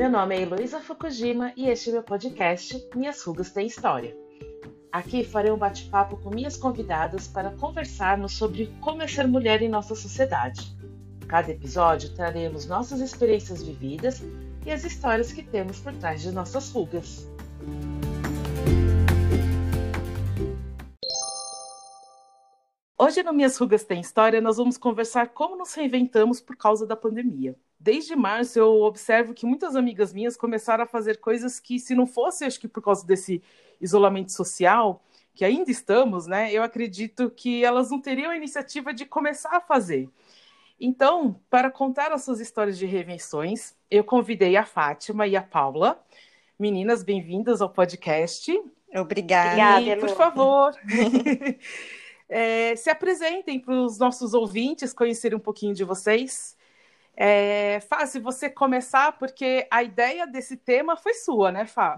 Meu nome é Heloísa Fukujima e este é meu podcast Minhas Rugas Têm História. Aqui farei um bate-papo com minhas convidadas para conversarmos sobre como é ser mulher em nossa sociedade. Cada episódio traremos nossas experiências vividas e as histórias que temos por trás de nossas rugas. Hoje no Minhas Rugas Tem História, nós vamos conversar como nos reinventamos por causa da pandemia. Desde março, eu observo que muitas amigas minhas começaram a fazer coisas que, se não fosse, acho que por causa desse isolamento social, que ainda estamos, né? Eu acredito que elas não teriam a iniciativa de começar a fazer. Então, para contar as suas histórias de reinvenções, eu convidei a Fátima e a Paula. Meninas, bem-vindas ao podcast. Obrigada. E, por favor, é, se apresentem para os nossos ouvintes conhecerem um pouquinho de vocês. É fácil você começar, porque a ideia desse tema foi sua, né, Fá?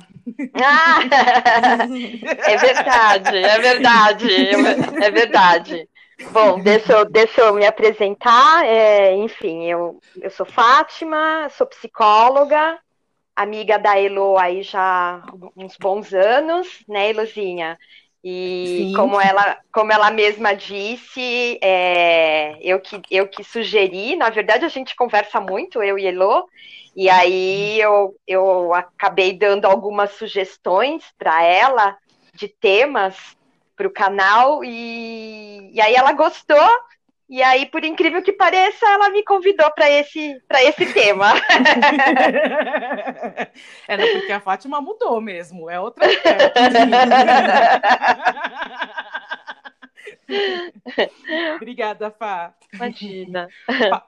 Ah, é verdade, é verdade, é verdade. Bom, deixa eu, deixa eu me apresentar. É, enfim, eu, eu sou Fátima, sou psicóloga, amiga da Elo aí já há uns bons anos, né, Elozinha? E Sim. como ela, como ela mesma disse, é, eu, que, eu que sugeri, na verdade a gente conversa muito, eu e Elo, e aí eu, eu acabei dando algumas sugestões para ela de temas para o canal, e, e aí ela gostou, e aí, por incrível que pareça, ela me convidou para esse, esse tema. é, não, porque a Fátima mudou mesmo, é outra. Obrigada, Fá. Imagina. Pa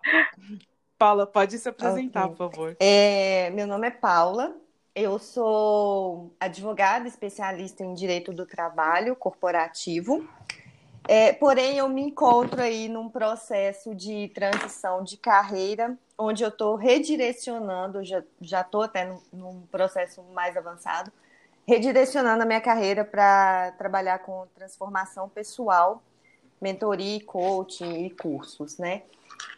Paula, pode se apresentar, okay. por favor. É, meu nome é Paula, eu sou advogada especialista em direito do trabalho corporativo. É, porém, eu me encontro aí num processo de transição de carreira, onde eu estou redirecionando, já estou até num, num, processo mais avançado, redirecionando a minha carreira para trabalhar com transformação pessoal, mentoria, coaching e cursos, né?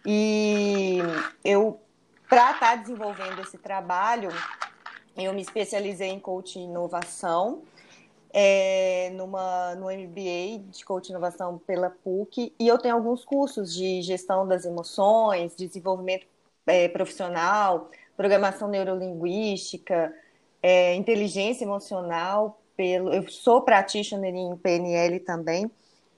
E eu, para estar tá desenvolvendo esse trabalho, eu me especializei em coaching e inovação, é, numa, no MBA de Coach Inovação pela PUC, e eu tenho alguns cursos de gestão das emoções, desenvolvimento é, profissional, programação neurolinguística, é, inteligência emocional, pelo, eu sou practitioner em PNL também,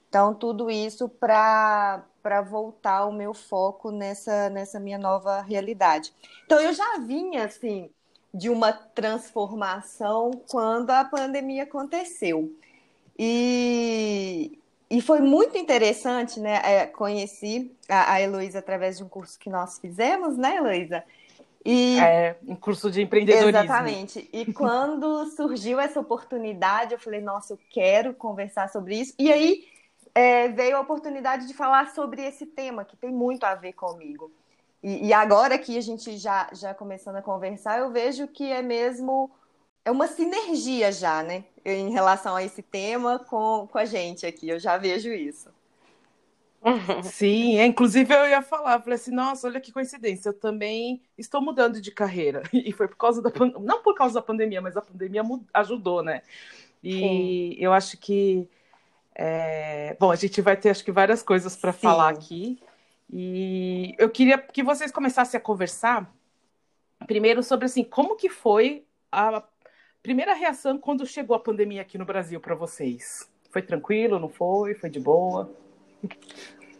então tudo isso para para voltar o meu foco nessa, nessa minha nova realidade. Então eu já vinha assim de uma transformação quando a pandemia aconteceu. E, e foi muito interessante, né? É, conheci a, a Heloísa através de um curso que nós fizemos, né, Heloísa? E... É, um curso de empreendedorismo. Exatamente. E quando surgiu essa oportunidade, eu falei, nossa, eu quero conversar sobre isso. E aí é, veio a oportunidade de falar sobre esse tema, que tem muito a ver comigo. E, e, agora que a gente já, já começando a conversar, eu vejo que é mesmo é uma sinergia já, né? Em relação a esse tema com, com a gente aqui, eu já vejo isso. Sim, é, inclusive eu ia falar, falei assim, nossa, olha que coincidência, eu também estou mudando de carreira. E foi por causa da não por causa da pandemia, mas a pandemia ajudou, né? E Sim. eu acho que é... bom, a gente vai ter acho que várias coisas para falar aqui. E eu queria que vocês começassem a conversar primeiro sobre assim, como que foi a primeira reação quando chegou a pandemia aqui no Brasil para vocês? Foi tranquilo, não foi? Foi de boa?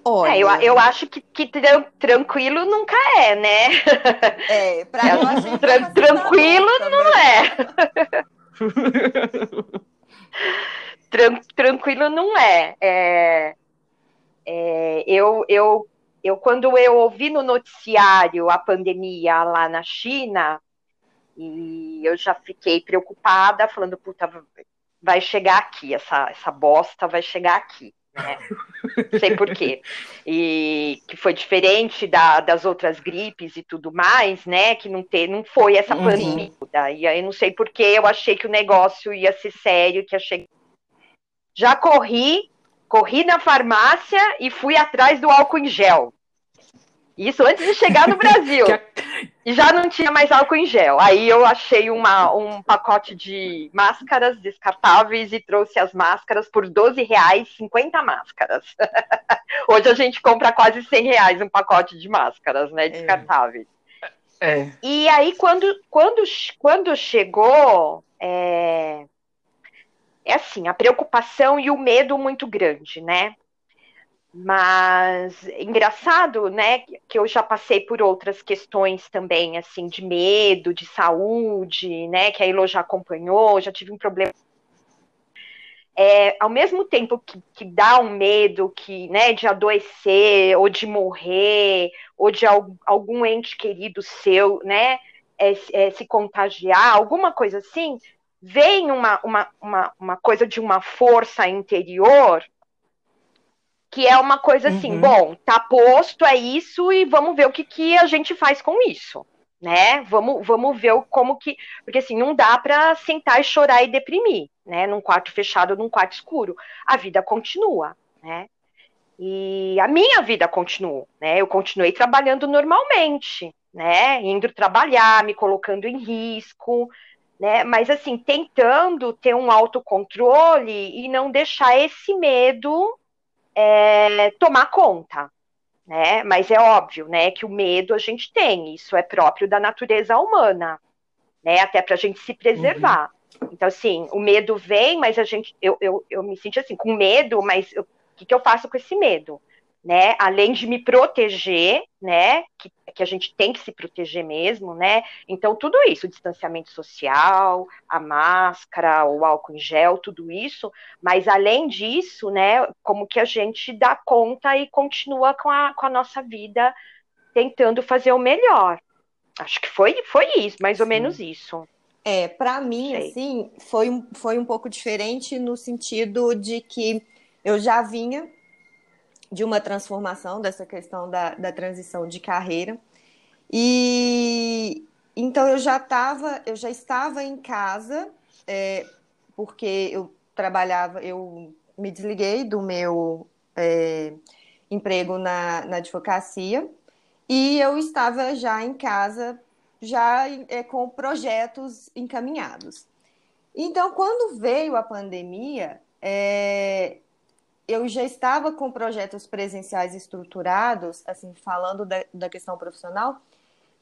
Olha... É, eu, eu acho que, que tran, tranquilo nunca é, né? É, pra é, nós tra, tranquilo não é. Tran, tranquilo não é. é, é eu, eu eu quando eu ouvi no noticiário a pandemia lá na China, e eu já fiquei preocupada, falando, puta, vai chegar aqui, essa, essa bosta vai chegar aqui. Né? Não sei por quê. E que foi diferente da, das outras gripes e tudo mais, né? Que não, ter, não foi essa uhum. pandemia. E aí não sei por que eu achei que o negócio ia ser sério, que achei. Já corri corri na farmácia e fui atrás do álcool em gel. Isso antes de chegar no Brasil. e já não tinha mais álcool em gel. Aí eu achei uma, um pacote de máscaras descartáveis e trouxe as máscaras por 12 reais, 50 máscaras. Hoje a gente compra quase 100 reais um pacote de máscaras, né, é. descartáveis. É. E aí, quando, quando, quando chegou, é, é assim, a preocupação e o medo muito grande, né? Mas engraçado, né, que eu já passei por outras questões também, assim, de medo, de saúde, né, que a Elo já acompanhou, já tive um problema. É, ao mesmo tempo que, que dá um medo que, né, de adoecer, ou de morrer, ou de algum ente querido seu, né, é, é, se contagiar, alguma coisa assim, vem uma, uma, uma, uma coisa de uma força interior que é uma coisa assim, uhum. bom, tá posto, é isso, e vamos ver o que, que a gente faz com isso, né? Vamos, vamos ver como que. Porque assim, não dá para sentar e chorar e deprimir, né? Num quarto fechado, num quarto escuro. A vida continua, né? E a minha vida continuou, né? Eu continuei trabalhando normalmente, né? Indo trabalhar, me colocando em risco, né? Mas assim, tentando ter um autocontrole e não deixar esse medo é, tomar conta, né? Mas é óbvio, né, que o medo a gente tem, isso é próprio da natureza humana, né? Até para a gente se preservar. Uhum. Então, assim, o medo vem, mas a gente, eu, eu, eu me sinto assim, com medo, mas o que, que eu faço com esse medo? Né? Além de me proteger, né? Que, que a gente tem que se proteger mesmo, né? Então, tudo isso, o distanciamento social, a máscara, o álcool em gel, tudo isso, mas além disso, né? Como que a gente dá conta e continua com a, com a nossa vida tentando fazer o melhor. Acho que foi, foi isso, mais ou Sim. menos isso. É, para mim, Sei. assim, foi, foi um pouco diferente no sentido de que eu já vinha de uma transformação dessa questão da, da transição de carreira. E então eu já estava, eu já estava em casa, é, porque eu trabalhava, eu me desliguei do meu é, emprego na, na advocacia e eu estava já em casa, já é, com projetos encaminhados. Então, quando veio a pandemia, é, eu já estava com projetos presenciais estruturados, assim, falando da, da questão profissional,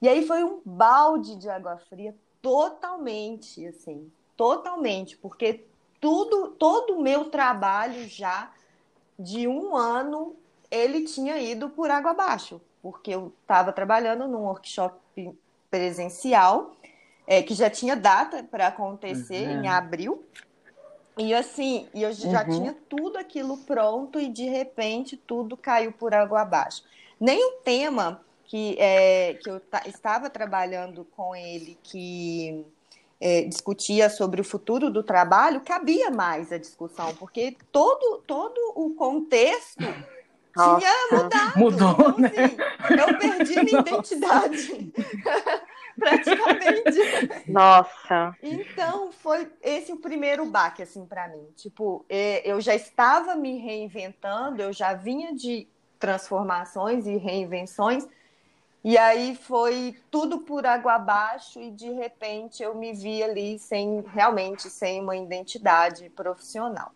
e aí foi um balde de água fria totalmente, assim, totalmente, porque tudo, todo o meu trabalho já de um ano, ele tinha ido por água abaixo, porque eu estava trabalhando num workshop presencial, é, que já tinha data para acontecer uhum. em abril, e assim, eu já uhum. tinha tudo aquilo pronto e de repente tudo caiu por água abaixo. Nem o tema que, é, que eu estava trabalhando com ele, que é, discutia sobre o futuro do trabalho, cabia mais a discussão, porque todo, todo o contexto Nossa. tinha mudado. Mudou, então, né? assim, eu perdi minha identidade. praticamente. Nossa. Então, foi esse o primeiro baque, assim, para mim. Tipo, é, eu já estava me reinventando, eu já vinha de transformações e reinvenções, e aí foi tudo por água abaixo e de repente eu me vi ali sem realmente sem uma identidade profissional.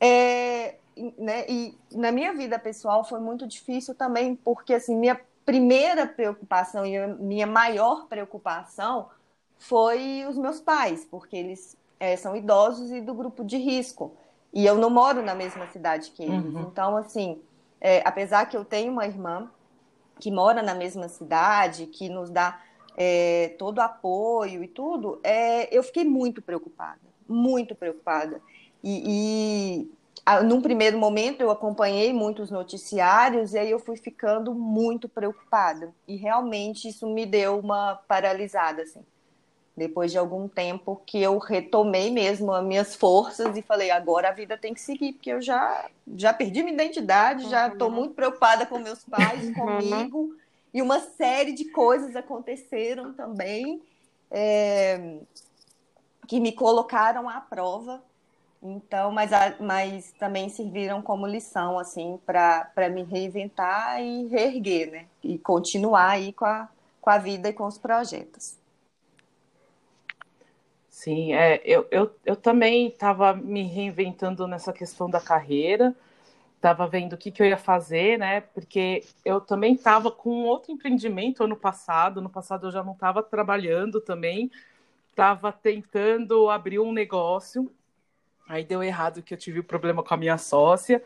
É, né, e na minha vida pessoal foi muito difícil também porque assim minha primeira preocupação e a minha maior preocupação foi os meus pais, porque eles é, são idosos e do grupo de risco. E eu não moro na mesma cidade que eles. Uhum. Então, assim, é, apesar que eu tenho uma irmã que mora na mesma cidade, que nos dá é, todo apoio e tudo, é, eu fiquei muito preocupada, muito preocupada. E, e num primeiro momento eu acompanhei muitos noticiários e aí eu fui ficando muito preocupada. E realmente isso me deu uma paralisada, assim. Depois de algum tempo que eu retomei mesmo as minhas forças e falei, agora a vida tem que seguir, porque eu já, já perdi minha identidade, já estou uhum. muito preocupada com meus pais, uhum. comigo, e uma série de coisas aconteceram também é, que me colocaram à prova então, mas, mas também serviram como lição, assim, para me reinventar e reerguer, né? E continuar aí com a, com a vida e com os projetos. Sim, é, eu, eu, eu também estava me reinventando nessa questão da carreira, estava vendo o que, que eu ia fazer, né? Porque eu também estava com outro empreendimento ano passado. No passado eu já não estava trabalhando também, estava tentando abrir um negócio. Aí deu errado que eu tive um problema com a minha sócia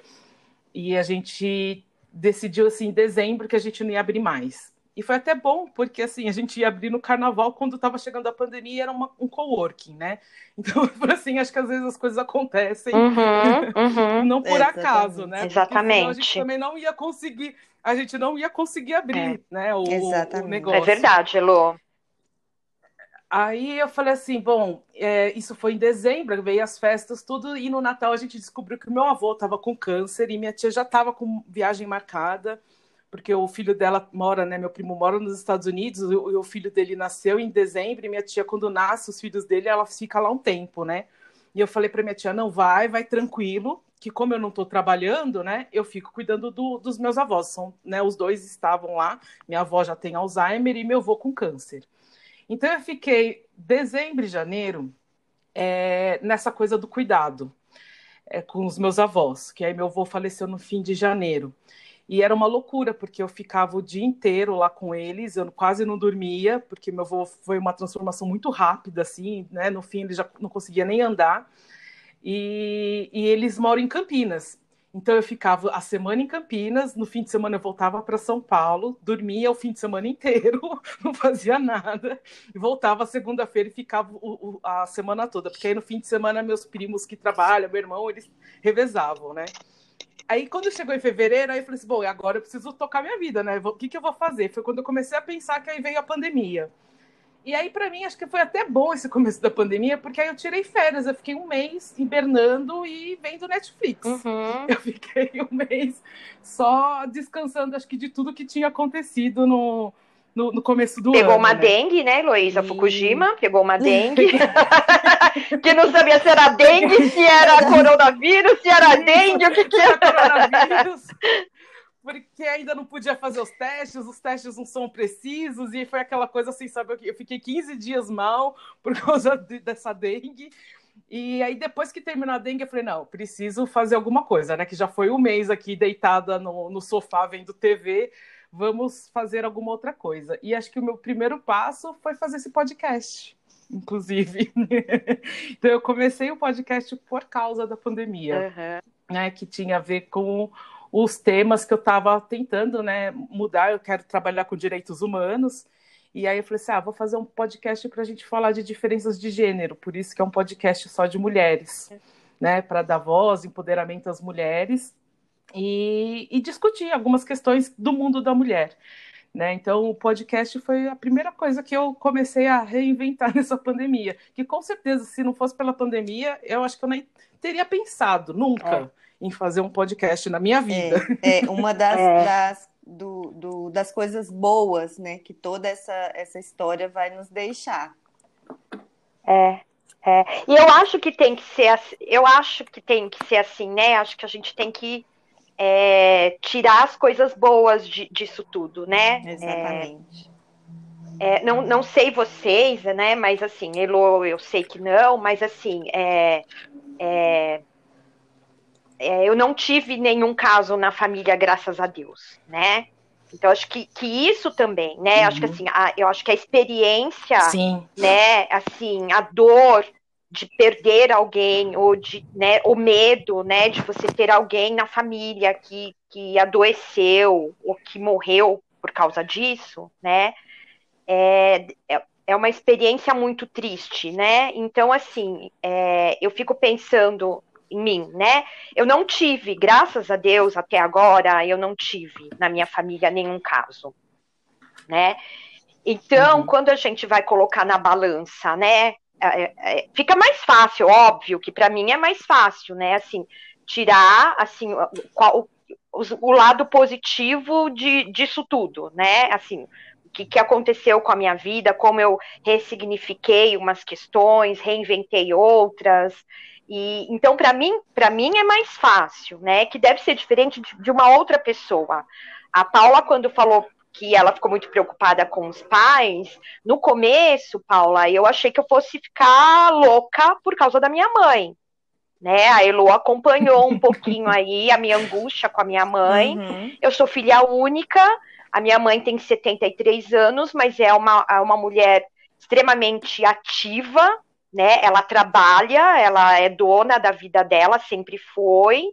e a gente decidiu assim em dezembro que a gente não ia abrir mais. E foi até bom, porque assim, a gente ia abrir no carnaval quando estava chegando a pandemia e era uma, um coworking, né? Então, assim, acho que às vezes as coisas acontecem uhum, uhum. não por acaso, né? Exatamente. a gente também não ia conseguir, a gente não ia conseguir abrir, é. né? O, o, negócio. É verdade, Elô. Aí eu falei assim, bom, é, isso foi em dezembro, veio as festas, tudo, e no Natal a gente descobriu que o meu avô estava com câncer e minha tia já estava com viagem marcada porque o filho dela mora, né? Meu primo mora nos Estados Unidos, e o, filho dele nasceu em dezembro, e minha tia, quando nasce os filhos dele, ela fica lá um tempo, né? E eu falei para minha tia, não, vai, vai tranquilo, que como eu não estou trabalhando, né, eu fico cuidando do, dos meus avós. São, né, os dois estavam lá, minha avó já tem Alzheimer e meu avô com câncer. Então eu fiquei dezembro e janeiro é, nessa coisa do cuidado é, com os meus avós, que aí meu avô faleceu no fim de janeiro. E era uma loucura, porque eu ficava o dia inteiro lá com eles, eu quase não dormia, porque meu avô foi uma transformação muito rápida, assim, né? No fim, ele já não conseguia nem andar. E, e eles moram em Campinas. Então eu ficava a semana em Campinas, no fim de semana eu voltava para São Paulo, dormia o fim de semana inteiro, não fazia nada, e voltava segunda-feira e ficava o, o, a semana toda, porque aí no fim de semana meus primos que trabalham, meu irmão, eles revezavam, né? Aí, quando chegou em fevereiro, aí eu falei assim: bom, agora eu preciso tocar minha vida, né? O que, que eu vou fazer? Foi quando eu comecei a pensar que aí veio a pandemia. E aí, para mim, acho que foi até bom esse começo da pandemia, porque aí eu tirei férias. Eu fiquei um mês hibernando e vendo Netflix. Uhum. Eu fiquei um mês só descansando, acho que de tudo que tinha acontecido no, no, no começo do pegou ano. Pegou uma né? dengue, né, Heloísa e... Fukujima? Pegou uma dengue. que não sabia se era dengue, se era coronavírus, se era dengue, o que, que era. Coronavírus. Porque ainda não podia fazer os testes, os testes não são precisos, e foi aquela coisa assim, sabe? Eu fiquei 15 dias mal por causa de, dessa dengue. E aí, depois que terminou a dengue, eu falei, não, preciso fazer alguma coisa, né? Que já foi um mês aqui deitada no, no sofá vendo TV vamos fazer alguma outra coisa. E acho que o meu primeiro passo foi fazer esse podcast, inclusive. então eu comecei o podcast por causa da pandemia, uhum. né, que tinha a ver com os temas que eu estava tentando, né, mudar. Eu quero trabalhar com direitos humanos. E aí eu falei assim, ah, vou fazer um podcast para a gente falar de diferenças de gênero, por isso que é um podcast só de mulheres, né, para dar voz, empoderamento às mulheres e, e discutir algumas questões do mundo da mulher. Né? Então, o podcast foi a primeira coisa que eu comecei a reinventar nessa pandemia. Que com certeza, se não fosse pela pandemia, eu acho que eu nem teria pensado nunca é. Em fazer um podcast na minha vida. É, é uma das, é. das, do, do, das coisas boas, né? Que toda essa, essa história vai nos deixar. É. É. E eu acho que tem que ser eu acho que tem que ser assim, né? Acho que a gente tem que é, tirar as coisas boas de, disso tudo, né? Exatamente. É, é, não, não sei vocês, né? Mas assim, Elo, eu sei que não, mas assim, é, é, eu não tive nenhum caso na família, graças a Deus, né? Então, acho que, que isso também, né? Uhum. Acho que assim, a, eu acho que a experiência, Sim. né? Assim, a dor, de perder alguém ou de né, o medo né de você ter alguém na família que, que adoeceu ou que morreu por causa disso né é, é, é uma experiência muito triste né então assim é, eu fico pensando em mim né eu não tive graças a Deus até agora eu não tive na minha família nenhum caso né então, uhum. quando a gente vai colocar na balança, né, é, é, fica mais fácil, óbvio que para mim é mais fácil, né? Assim, tirar assim o, o, o lado positivo de, disso tudo, né? Assim, o que, que aconteceu com a minha vida, como eu ressignifiquei umas questões, reinventei outras. E então para mim, para mim é mais fácil, né? Que deve ser diferente de, de uma outra pessoa. A Paula quando falou que ela ficou muito preocupada com os pais, no começo, Paula, eu achei que eu fosse ficar louca por causa da minha mãe. Né? A Elo acompanhou um pouquinho aí a minha angústia com a minha mãe. Uhum. Eu sou filha única, a minha mãe tem 73 anos, mas é uma, é uma mulher extremamente ativa, né? Ela trabalha, ela é dona da vida dela, sempre foi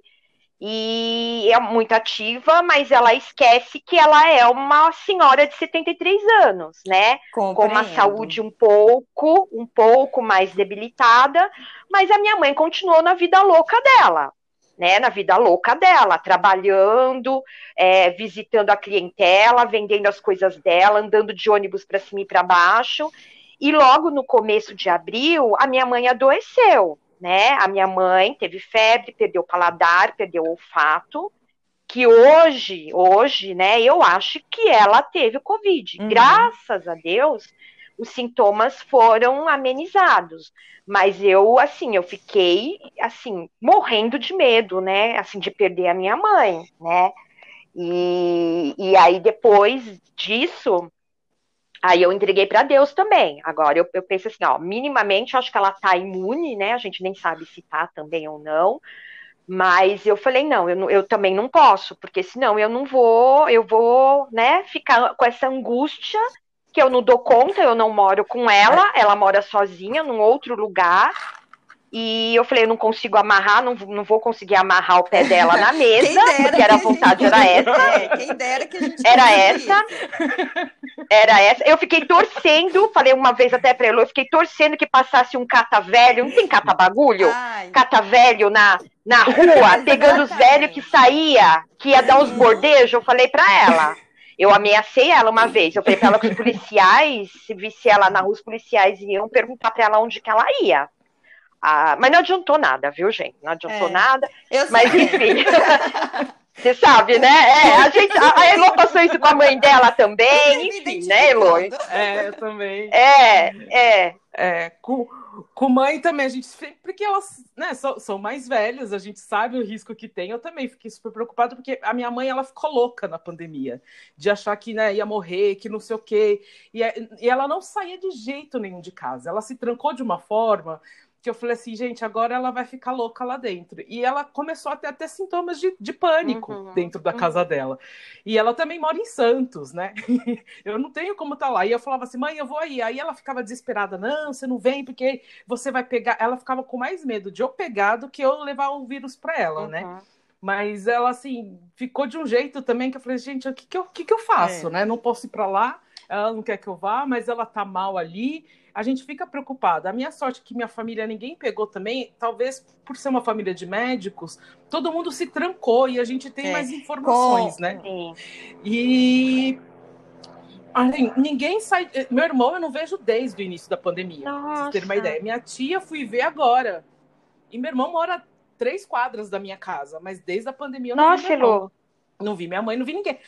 e é muito ativa, mas ela esquece que ela é uma senhora de 73 anos, né? Compreendo. Com uma saúde um pouco, um pouco mais debilitada, mas a minha mãe continuou na vida louca dela. Né, na vida louca dela, trabalhando, é, visitando a clientela, vendendo as coisas dela, andando de ônibus para cima e para baixo. E logo no começo de abril, a minha mãe adoeceu né? A minha mãe teve febre, perdeu o paladar, perdeu o olfato, que hoje, hoje, né, eu acho que ela teve Covid. Uhum. Graças a Deus, os sintomas foram amenizados. Mas eu, assim, eu fiquei, assim, morrendo de medo, né, assim, de perder a minha mãe, né? E, e aí, depois disso, Aí eu entreguei para Deus também. Agora eu, eu penso assim, ó, minimamente acho que ela tá imune, né? A gente nem sabe se tá também ou não. Mas eu falei, não, eu, eu também não posso, porque senão eu não vou, eu vou, né, ficar com essa angústia que eu não dou conta, eu não moro com ela, ela mora sozinha num outro lugar, e eu falei, eu não consigo amarrar, não, não vou conseguir amarrar o pé dela na mesa, porque era a vontade, era essa. É, quem dera que a gente Era essa. Era essa. Eu fiquei torcendo, falei uma vez até pra ele, eu fiquei torcendo que passasse um cata velho, não tem cata bagulho? Ai. Cata velho na, na rua, pegando os velhos que saía, que ia dar uns bordejos, eu falei pra ela. Eu ameacei ela uma vez. Eu falei pra ela que os policiais, se visse ela na rua, os policiais iam perguntar pra ela onde que ela ia. Ah, mas não adiantou nada, viu, gente? Não adiantou é, nada. mas enfim. Você sabe, né? É, a, gente, a, a Elo passou isso com a mãe dela também, enfim, né, Elo? É, eu também. É, é. é com, com mãe também, a gente porque elas né, são, são mais velhas, a gente sabe o risco que tem. Eu também fiquei super preocupado, porque a minha mãe ela ficou louca na pandemia, de achar que né, ia morrer, que não sei o quê. E, e ela não saía de jeito nenhum de casa. Ela se trancou de uma forma que eu falei assim, gente, agora ela vai ficar louca lá dentro. E ela começou a ter até sintomas de, de pânico uhum, dentro da uhum. casa dela. E ela também mora em Santos, né? eu não tenho como estar tá lá. E eu falava assim, mãe, eu vou aí. Aí ela ficava desesperada, não, você não vem porque você vai pegar. Ela ficava com mais medo de eu pegar do que eu levar o vírus para ela, né? uhum. né? Mas ela, assim, ficou de um jeito também que eu falei, gente, o que, que, eu, que, que eu faço, é. né? Não posso ir para lá, ela não quer que eu vá, mas ela tá mal ali a gente fica preocupada. A minha sorte é que minha família ninguém pegou também, talvez por ser uma família de médicos, todo mundo se trancou e a gente tem é. mais informações, Com... né? Sim. E assim, ninguém sai. Meu irmão eu não vejo desde o início da pandemia. Nossa. Pra vocês terem uma ideia. Minha tia fui ver agora. E meu irmão mora três quadras da minha casa, mas desde a pandemia eu não Nossa, vi. Nossa, Não vi minha mãe, não vi ninguém.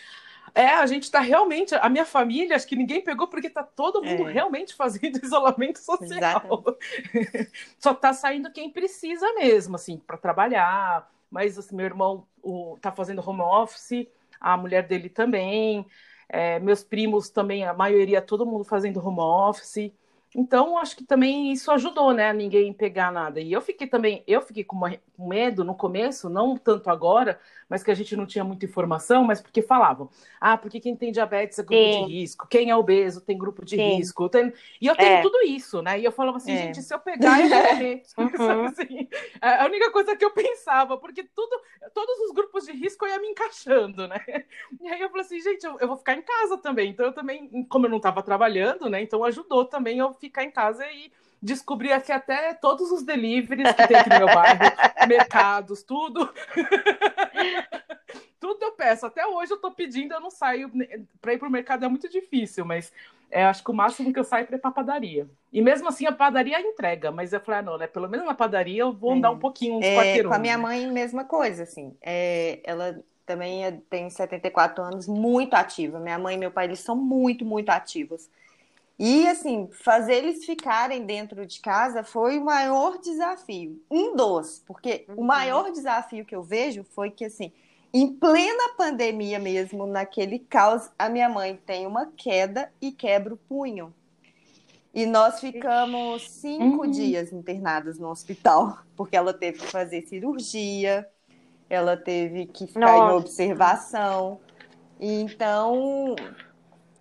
É, a gente está realmente, a minha família, acho que ninguém pegou porque está todo mundo é. realmente fazendo isolamento social. Só está saindo quem precisa mesmo, assim, para trabalhar. Mas assim, meu irmão está fazendo home office, a mulher dele também, é, meus primos também, a maioria, todo mundo fazendo home office. Então, acho que também isso ajudou, né? Ninguém pegar nada. E eu fiquei também, eu fiquei com medo no começo, não tanto agora, mas que a gente não tinha muita informação, mas porque falavam, ah, porque quem tem diabetes é grupo Sim. de risco, quem é obeso tem grupo de Sim. risco. Tem... E eu tenho é. tudo isso, né? E eu falava assim, é. gente, se eu pegar, eu vou morrer. Uhum. assim, é a única coisa que eu pensava, porque tudo, todos os grupos de risco eu ia me encaixando, né? E aí eu falei assim, gente, eu, eu vou ficar em casa também. Então eu também, como eu não estava trabalhando, né? Então ajudou também eu ficar em casa e descobri aqui até todos os deliveries que tem aqui no meu bairro, mercados, tudo. tudo eu peço. Até hoje eu tô pedindo, eu não saio. Para ir pro mercado é muito difícil, mas é, acho que o máximo que eu saio é pra padaria. E mesmo assim a padaria entrega, mas eu falei, ah, não, né? Pelo menos na padaria eu vou andar é. um pouquinho, uns é, Com a minha mãe, mesma coisa, assim. É, ela também é, tem 74 anos, muito ativa. Minha mãe e meu pai, eles são muito, muito ativos. E, assim, fazer eles ficarem dentro de casa foi o maior desafio. Um dos, porque uhum. o maior desafio que eu vejo foi que, assim, em plena pandemia mesmo, naquele caos, a minha mãe tem uma queda e quebra o punho. E nós ficamos cinco uhum. dias internadas no hospital, porque ela teve que fazer cirurgia, ela teve que ficar Nossa. em observação. Então,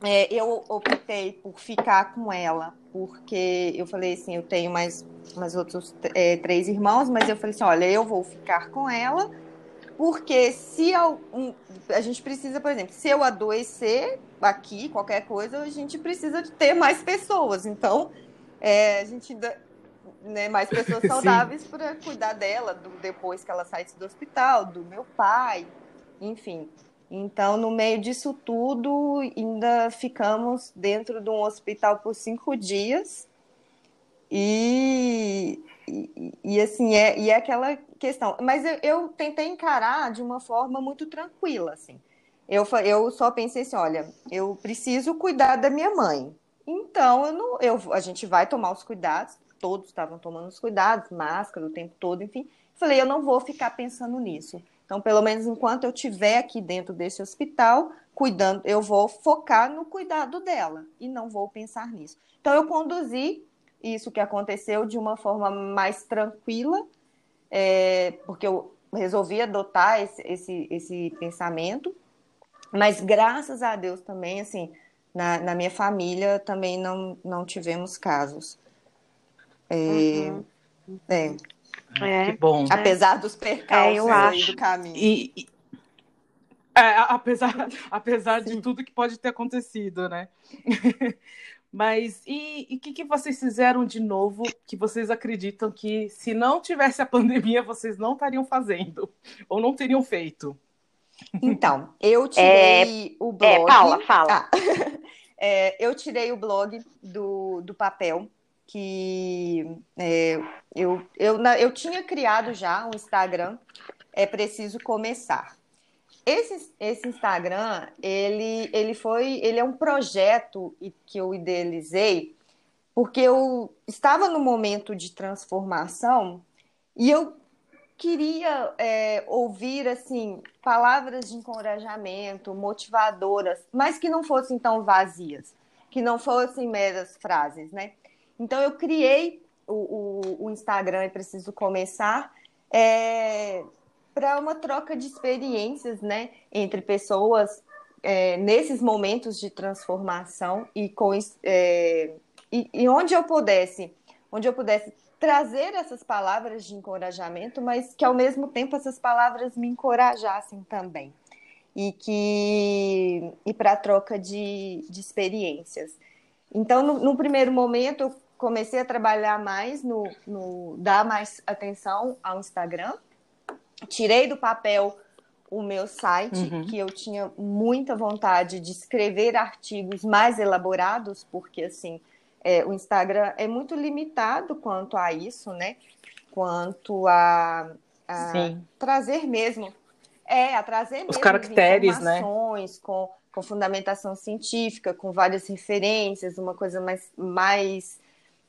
é, eu optei por ficar com ela, porque eu falei assim, eu tenho mais, mais outros é, três irmãos, mas eu falei assim, olha, eu vou ficar com ela, porque se eu, um, a gente precisa, por exemplo, se eu adoecer aqui, qualquer coisa, a gente precisa de ter mais pessoas. Então, é, a gente né, mais pessoas saudáveis para cuidar dela do, depois que ela saísse do hospital, do meu pai, enfim. Então, no meio disso tudo, ainda ficamos dentro de um hospital por cinco dias. E, e, e assim, é, e é aquela questão. Mas eu, eu, tentei encarar de uma forma muito tranquila, assim. Eu, eu só pensei assim, olha, eu preciso cuidar da minha mãe. Então, eu não, eu, a gente vai tomar os cuidados, todos estavam tomando os cuidados, máscara o tempo todo, enfim. Falei, eu não vou ficar pensando nisso. Então, pelo menos enquanto eu estiver aqui dentro desse hospital, cuidando, eu vou focar no cuidado dela e não vou pensar nisso. Então, eu conduzi isso que aconteceu de uma forma mais tranquila, é, porque eu resolvi adotar esse, esse, esse pensamento, mas graças a Deus também, assim, na, na minha família também não, não tivemos casos. É, uhum. é. É. Que bom. Apesar dos percalços é, eu acho. do caminho. E, e... É, apesar, apesar de tudo que pode ter acontecido, né? Mas e o que, que vocês fizeram de novo que vocês acreditam que se não tivesse a pandemia vocês não estariam fazendo ou não teriam feito? Então, eu tirei é... o blog. É, Paula, fala. Ah, é, eu tirei o blog do, do papel que é, eu, eu, eu tinha criado já um Instagram, é preciso começar. Esse, esse Instagram, ele, ele foi, ele é um projeto que eu idealizei porque eu estava no momento de transformação e eu queria é, ouvir assim palavras de encorajamento, motivadoras, mas que não fossem tão vazias, que não fossem meras frases, né? Então eu criei o, o, o Instagram e preciso começar é, para uma troca de experiências, né, entre pessoas é, nesses momentos de transformação e com é, e, e, onde eu pudesse, onde eu pudesse trazer essas palavras de encorajamento, mas que ao mesmo tempo essas palavras me encorajassem também e que e para troca de, de experiências. Então, no, no primeiro momento, comecei a trabalhar mais no, no dar mais atenção ao Instagram. Tirei do papel o meu site, uhum. que eu tinha muita vontade de escrever artigos mais elaborados, porque assim, é, o Instagram é muito limitado quanto a isso, né? Quanto a, a trazer mesmo. É, a trazer Os caracteres, né? Com, com fundamentação científica, com várias referências, uma coisa mais, mais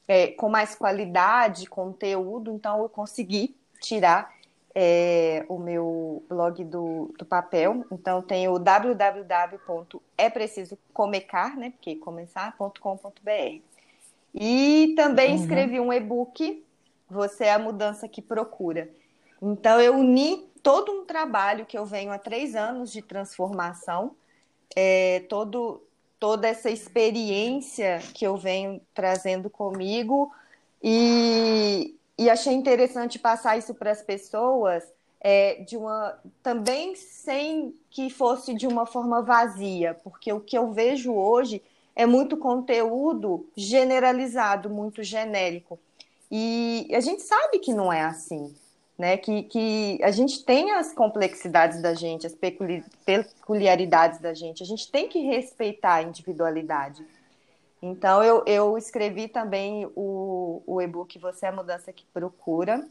é, com mais qualidade, conteúdo, então eu consegui tirar é, o meu blog do, do papel. Então tem o www.éprecisocomecar, né? Porque começar.com.br. E também uhum. escrevi um e-book, Você é a Mudança que Procura. Então eu uni todo um trabalho que eu venho há três anos de transformação, é, todo toda essa experiência que eu venho trazendo comigo e, e achei interessante passar isso para as pessoas é, de uma também sem que fosse de uma forma vazia, porque o que eu vejo hoje é muito conteúdo generalizado, muito genérico. E a gente sabe que não é assim né? Que, que a gente tem as complexidades da gente, as peculiaridades da gente, a gente tem que respeitar a individualidade. Então, eu, eu escrevi também o, o e-book Você é a Mudança que Procura.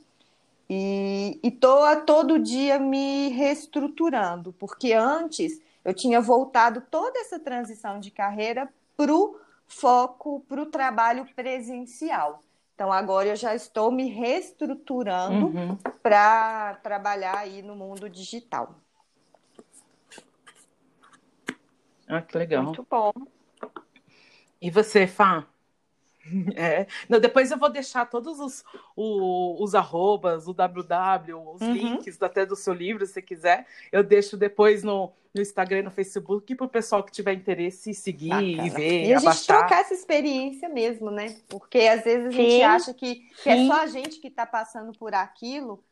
E estou a todo dia me reestruturando, porque antes eu tinha voltado toda essa transição de carreira para o foco, para o trabalho presencial. Então, agora eu já estou me reestruturando uhum. para trabalhar aí no mundo digital. Ah, que legal. Muito bom. E você, Fá? É. Não, depois eu vou deixar todos os, os, os arrobas, o www, os uhum. links até do seu livro, se quiser. Eu deixo depois no, no Instagram e no Facebook para o pessoal que tiver interesse seguir Bacana. e ver. E a gente trocar essa experiência mesmo, né? Porque às vezes a gente Sim. acha que, que é só a gente que está passando por aquilo.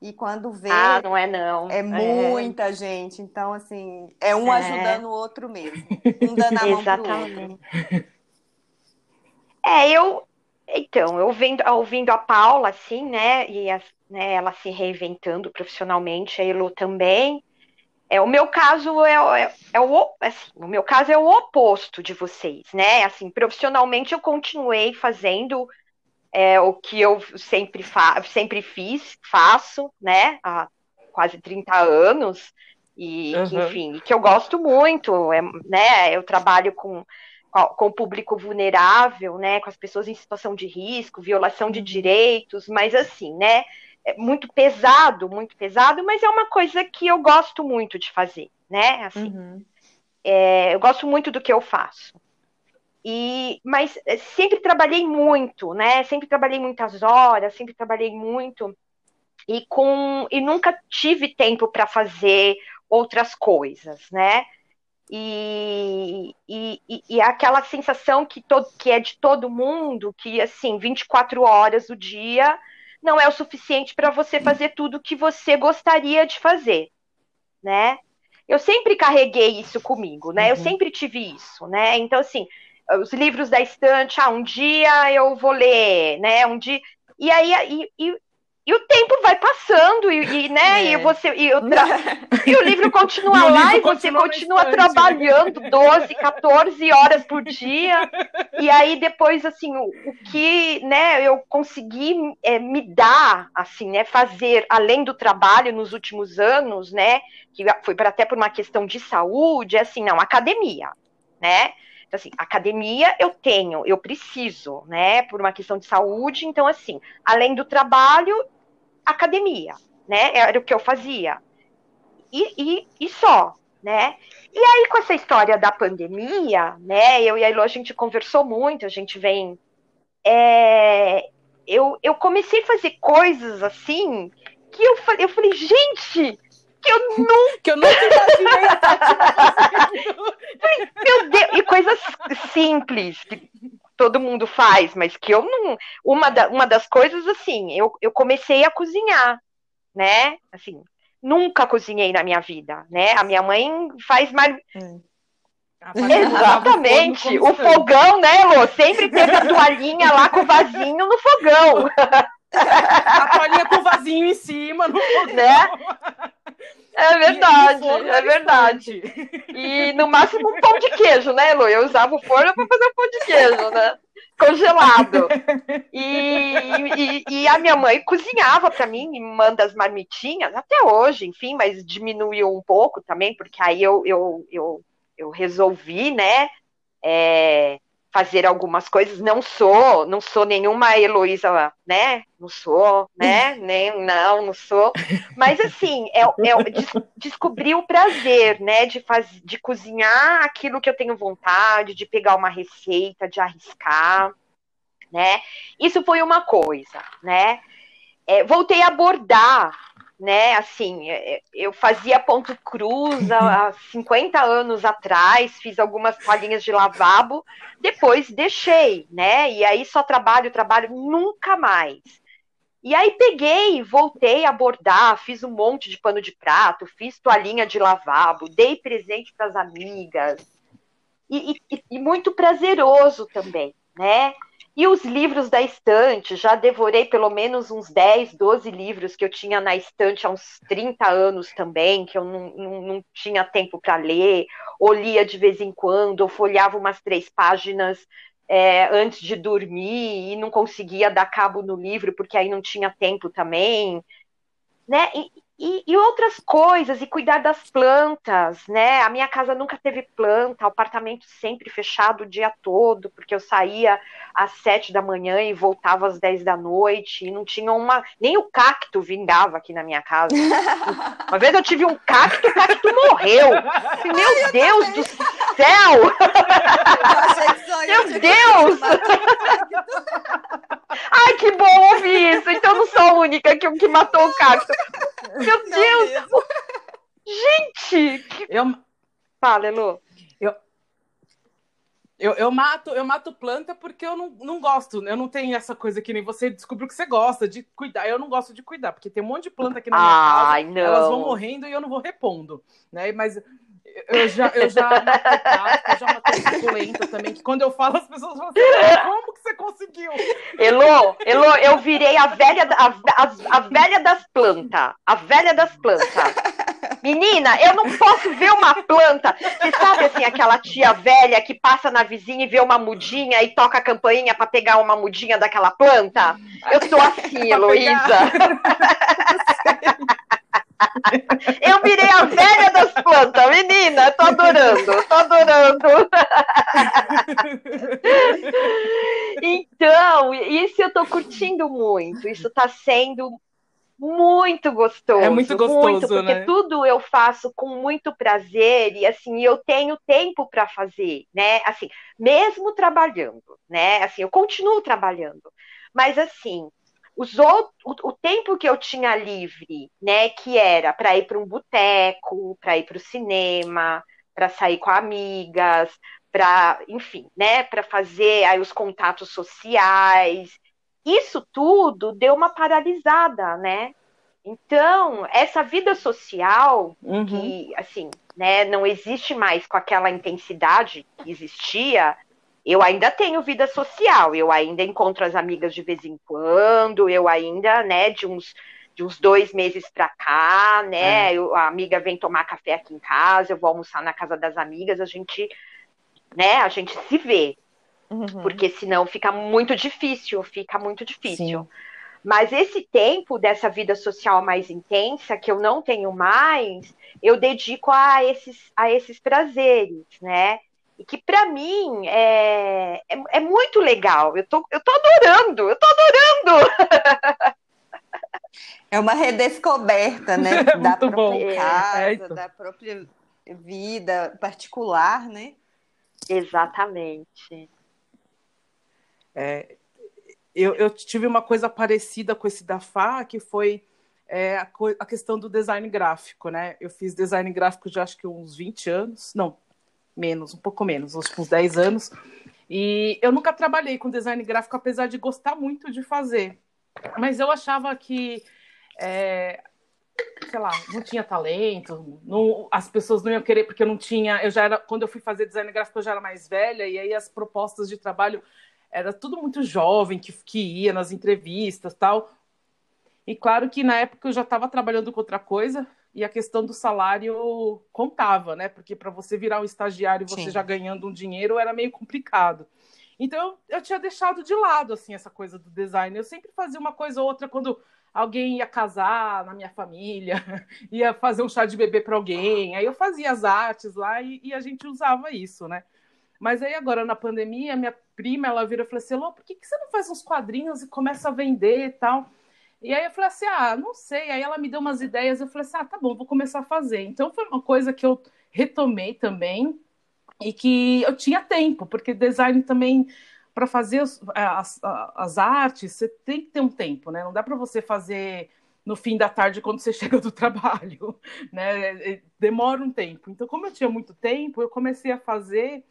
E quando vê. Ah, não é não. É, é. muita gente. Então, assim, é um é. ajudando o outro mesmo. Um dando a mão Exatamente. pro outro. É, eu. Então, eu ouvindo, ouvindo a Paula, assim, né, e né, ela se reinventando profissionalmente, a Elo também. É, o meu caso é, é, é, o, assim, o meu caso é o oposto de vocês, né? Assim, profissionalmente eu continuei fazendo é, o que eu sempre, fa sempre fiz, faço, né? Há quase 30 anos, e uhum. que, enfim, que eu gosto muito, é, né? Eu trabalho com com o público vulnerável, né, com as pessoas em situação de risco, violação de uhum. direitos, mas assim, né, é muito pesado, muito pesado, mas é uma coisa que eu gosto muito de fazer, né, assim, uhum. é, eu gosto muito do que eu faço. E, mas é, sempre trabalhei muito, né, sempre trabalhei muitas horas, sempre trabalhei muito e com e nunca tive tempo para fazer outras coisas, né? E, e, e, aquela sensação que, todo, que é de todo mundo, que assim, 24 horas do dia não é o suficiente para você fazer tudo que você gostaria de fazer, né? Eu sempre carreguei isso comigo, né? Uhum. Eu sempre tive isso, né? Então, assim, os livros da estante, ah, um dia eu vou ler, né? Um dia. E aí, e, e, o tempo vai passando, e, e né, é. e você. E, tra... e, o livro continua e lá, livro e você continua trabalhando 12, 14 horas por dia. E aí, depois, assim, o, o que né, eu consegui é, me dar, assim, né, fazer além do trabalho nos últimos anos, né? Que foi para até por uma questão de saúde, é assim, não, academia, né? Então, assim, academia eu tenho, eu preciso, né, por uma questão de saúde. Então, assim, além do trabalho, academia, né? Era o que eu fazia. E, e, e só, né? E aí, com essa história da pandemia, né? Eu e a Ilo, a gente conversou muito, a gente vem. É, eu, eu comecei a fazer coisas assim que eu, eu falei, gente, que eu nunca. que eu nunca imaginei. Meu Deus, e coisas simples, que todo mundo faz, mas que eu não. Uma, da, uma das coisas, assim, eu, eu comecei a cozinhar, né? Assim, nunca cozinhei na minha vida, né? A minha mãe faz mais. Hum. Exatamente, o fogão, né, Lô? Sempre teve a toalhinha lá com o vasinho no fogão. A toalhinha com o vasinho em cima no fogão. Né? É verdade, é verdade. E no máximo um pão de queijo, né, Lu? Eu usava o forno para fazer o pão de queijo, né? Congelado. E, e, e a minha mãe cozinhava para mim, me manda as marmitinhas, até hoje, enfim, mas diminuiu um pouco também, porque aí eu, eu, eu, eu resolvi, né? É, fazer algumas coisas. Não sou, não sou nenhuma Heloísa, né? Não sou, né? Nem, não, não sou. Mas assim, é, é des, descobrir o prazer, né? De fazer, de cozinhar aquilo que eu tenho vontade, de pegar uma receita, de arriscar, né? Isso foi uma coisa, né? É, voltei a abordar né? Assim, é, é, eu fazia ponto cruz há 50 anos atrás, fiz algumas palhinhas de lavabo, depois deixei, né? E aí só trabalho, trabalho, nunca mais. E aí peguei, voltei a bordar, fiz um monte de pano de prato, fiz toalhinha de lavabo, dei presente para as amigas. E, e, e muito prazeroso também, né? E os livros da estante, já devorei pelo menos uns 10, 12 livros que eu tinha na estante há uns 30 anos também, que eu não, não, não tinha tempo para ler, ou lia de vez em quando, ou folhava umas três páginas é, antes de dormir e não conseguia dar cabo no livro, porque aí não tinha tempo também. Né? E, e, e, outras coisas, e cuidar das plantas, né? A minha casa nunca teve planta, o apartamento sempre fechado o dia todo, porque eu saía às sete da manhã e voltava às dez da noite, e não tinha uma. Nem o cacto vingava aqui na minha casa. Uma vez eu tive um cacto, o cacto morreu. Meu Ai, Deus do céu! Meu Deus! Ai, que bom ouvir isso! Então eu não sou a única que, que matou o cacto. Meu não Deus! Mesmo. Gente! Que... Eu... Fala, Elô. Eu... Eu, eu, mato, eu mato planta porque eu não, não gosto. Eu não tenho essa coisa que nem você descobriu que você gosta de cuidar. Eu não gosto de cuidar, porque tem um monte de planta aqui na minha Ai, casa. Não. Elas vão morrendo e eu não vou repondo. Né? Mas eu já, eu já matei casca, eu já matei suculenta também, que quando eu falo, as pessoas falam assim, como que você conseguiu? Elô, Elô, eu virei a velha, a, a, a velha das plantas. A velha das plantas. Menina, eu não posso ver uma planta. Você sabe assim, aquela tia velha que passa na vizinha e vê uma mudinha e toca a campainha para pegar uma mudinha daquela planta? Eu tô assim, Heloísa. Eu virei a velha das plantas, menina, tô adorando, tô adorando. Então, isso eu tô curtindo muito, isso tá sendo muito gostoso. É muito gostoso, muito, porque né? tudo eu faço com muito prazer e assim, eu tenho tempo para fazer, né? Assim, mesmo trabalhando, né? Assim, eu continuo trabalhando. Mas assim, os outros, o, o, tempo que eu tinha livre, né, que era para ir para um boteco, para ir para o cinema, para sair com amigas, para, enfim, né, para fazer aí os contatos sociais, isso tudo deu uma paralisada, né? Então, essa vida social, uhum. que, assim, né, não existe mais com aquela intensidade que existia, eu ainda tenho vida social, eu ainda encontro as amigas de vez em quando, eu ainda, né, de uns, de uns dois meses pra cá, né, é. eu, a amiga vem tomar café aqui em casa, eu vou almoçar na casa das amigas, a gente, né, a gente se vê. Uhum. Porque senão fica muito difícil, fica muito difícil. Sim. Mas esse tempo dessa vida social mais intensa, que eu não tenho mais, eu dedico a esses, a esses prazeres, né? E que para mim é, é, é, muito legal. Eu tô, eu tô adorando, eu tô adorando. É uma redescoberta, né? É da própria bom. casa, é, da própria vida particular, né? Exatamente. É, eu, eu tive uma coisa parecida com esse da FA, que foi é, a, a, questão do design gráfico, né? Eu fiz design gráfico já acho que uns 20 anos, não, menos, um pouco menos, uns, uns 10 anos. E eu nunca trabalhei com design gráfico, apesar de gostar muito de fazer. Mas eu achava que, é, sei lá, não tinha talento, não, as pessoas não iam querer, porque eu não tinha. Eu já era, quando eu fui fazer design gráfico, eu já era mais velha, e aí as propostas de trabalho era tudo muito jovem que, que ia nas entrevistas tal. E claro que na época eu já estava trabalhando com outra coisa, e a questão do salário contava, né? Porque para você virar um estagiário, você Sim. já ganhando um dinheiro, era meio complicado. Então eu, eu tinha deixado de lado assim essa coisa do design. Eu sempre fazia uma coisa ou outra quando alguém ia casar na minha família, ia fazer um chá de bebê para alguém. Aí eu fazia as artes lá e, e, a gente usava isso, né? Mas aí agora na pandemia, minha prima ela vira e falou assim: Lô, por que, que você não faz uns quadrinhos e começa a vender e tal? E aí eu falei assim, ah, não sei. Aí ela me deu umas ideias, eu falei assim, ah, tá bom, vou começar a fazer. Então foi uma coisa que eu retomei também e que eu tinha tempo, porque design também para fazer as, as, as, artes, você tem que ter um tempo, né? Não dá para você fazer no fim da tarde quando você chega do trabalho, né? Demora um tempo. Então, como eu tinha muito tempo, eu comecei a fazer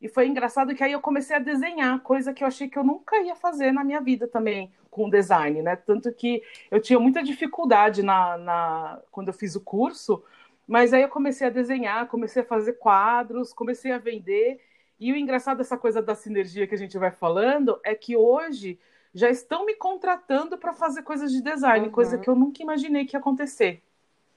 e foi engraçado que aí eu comecei a desenhar, coisa que eu achei que eu nunca ia fazer na minha vida também com design, né? Tanto que eu tinha muita dificuldade na, na quando eu fiz o curso, mas aí eu comecei a desenhar, comecei a fazer quadros, comecei a vender. E o engraçado dessa coisa da sinergia que a gente vai falando é que hoje já estão me contratando para fazer coisas de design, uhum. coisa que eu nunca imaginei que ia acontecer.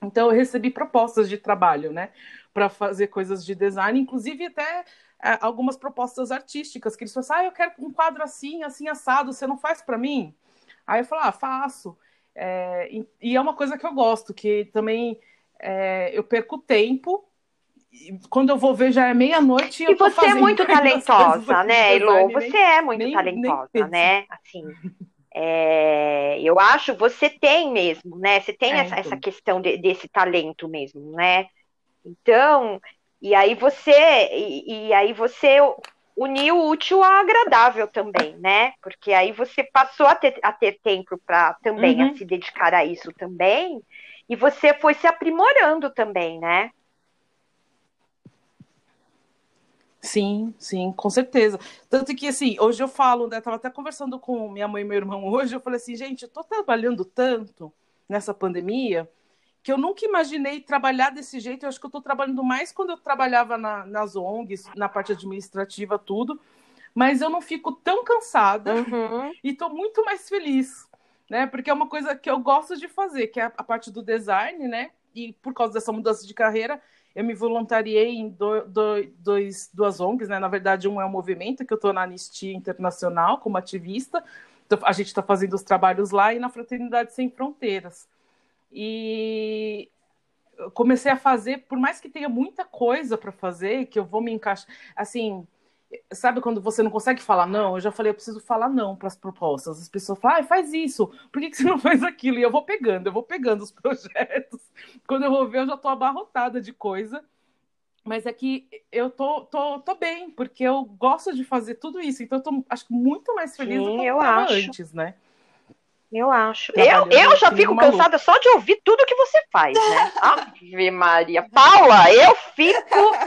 Então eu recebi propostas de trabalho, né, para fazer coisas de design, inclusive até é, algumas propostas artísticas, que eles falam assim, ah, eu quero um quadro assim, assim, assado, você não faz para mim? Aí eu falo, ah, faço. É, e é uma coisa que eu gosto, que também é, eu perco tempo. Quando eu vou ver já é meia-noite. E, você é muito talentosa, né, Elo? Você é muito nem, talentosa, nem né? Assim, é, eu acho você tem mesmo, né? Você tem é, essa, então. essa, questão de, desse talento mesmo, né? Então, e aí você, e, e, aí você uniu o útil ao agradável também, né? Porque aí você passou a ter, a ter tempo para também uhum. a se dedicar a isso também, e você foi se aprimorando também, né? Sim, sim, com certeza. Tanto que, assim, hoje eu falo, né? Tava até conversando com minha mãe e meu irmão hoje, eu falei assim, gente, eu tô trabalhando tanto nessa pandemia que eu nunca imaginei trabalhar desse jeito. Eu acho que eu estou trabalhando mais quando eu trabalhava na, nas ONGs, na parte administrativa, tudo. Mas eu não fico tão cansada uhum. e estou muito mais feliz, né? Porque é uma coisa que eu gosto de fazer, que é a parte do design, né? E por causa dessa mudança de carreira, eu me voluntariei em do, do, dois, duas ONGs, né? Na verdade, um é um movimento que eu estou na Anistia Internacional como ativista. A gente está fazendo os trabalhos lá e na Fraternidade Sem Fronteiras. E comecei a fazer, por mais que tenha muita coisa para fazer, que eu vou me encaixar. Assim, sabe quando você não consegue falar não? Eu já falei, eu preciso falar não para as propostas. As pessoas falam, ah, faz isso, por que, que você não faz aquilo? E eu vou pegando, eu vou pegando os projetos. Quando eu vou ver, eu já estou abarrotada de coisa. Mas é que eu tô, tô, tô bem, porque eu gosto de fazer tudo isso. Então eu tô, acho muito mais feliz Sim, do que eu, eu antes, né? Eu acho. Eu, eu já fico cansada só de ouvir tudo que você faz, né? Ave Maria. Paula, eu fico.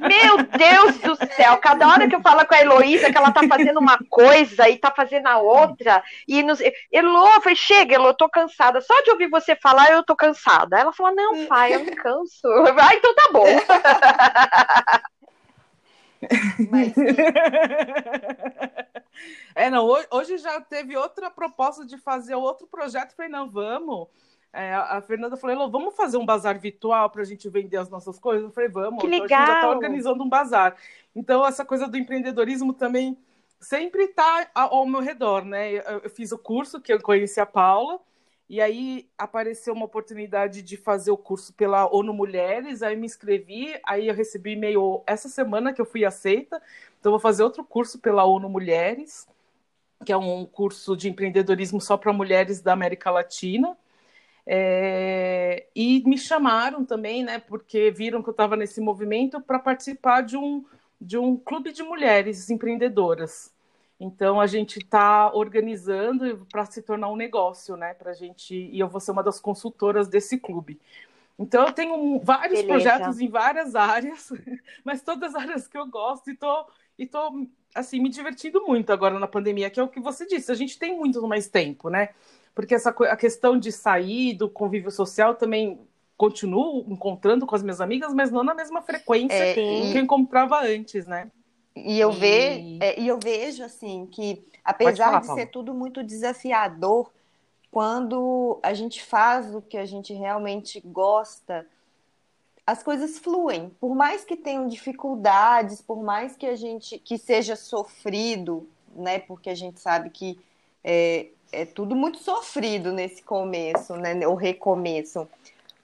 Meu Deus do céu. Cada hora que eu falo com a Heloísa que ela tá fazendo uma coisa e tá fazendo a outra. E nos... Elô, eu falei, chega, Elô, eu tô cansada. Só de ouvir você falar, eu tô cansada. Ela falou, não, pai, eu não canso. Ah, então tá bom. Mas... É, não, hoje já teve outra proposta de fazer outro projeto. Falei, não, vamos. É, a Fernanda falou, vamos fazer um bazar virtual para a gente vender as nossas coisas? Eu falei, vamos. Que legal. Então, a gente já está organizando um bazar. Então, essa coisa do empreendedorismo também sempre está ao meu redor, né? Eu, eu fiz o curso que eu conheci a Paula, e aí apareceu uma oportunidade de fazer o curso pela ONU Mulheres, aí me inscrevi, aí eu recebi e-mail essa semana que eu fui aceita, então vou fazer outro curso pela ONU Mulheres que é um curso de empreendedorismo só para mulheres da América Latina. É, e me chamaram também, né, porque viram que eu estava nesse movimento para participar de um, de um clube de mulheres empreendedoras. Então a gente está organizando para se tornar um negócio, né, para gente e eu vou ser uma das consultoras desse clube. Então eu tenho vários Beleza. projetos em várias áreas, mas todas as áreas que eu gosto e tô e tô assim, me divertindo muito agora na pandemia, que é o que você disse, a gente tem muito mais tempo, né? Porque essa a questão de sair do convívio social também continuo encontrando com as minhas amigas, mas não na mesma frequência é, que eu encontrava antes, né? E eu. Ve, é, e eu vejo assim que, apesar falar, de ser tudo muito desafiador, quando a gente faz o que a gente realmente gosta, as coisas fluem. Por mais que tenham dificuldades, por mais que a gente que seja sofrido, né? Porque a gente sabe que é, é tudo muito sofrido nesse começo, né? O recomeço.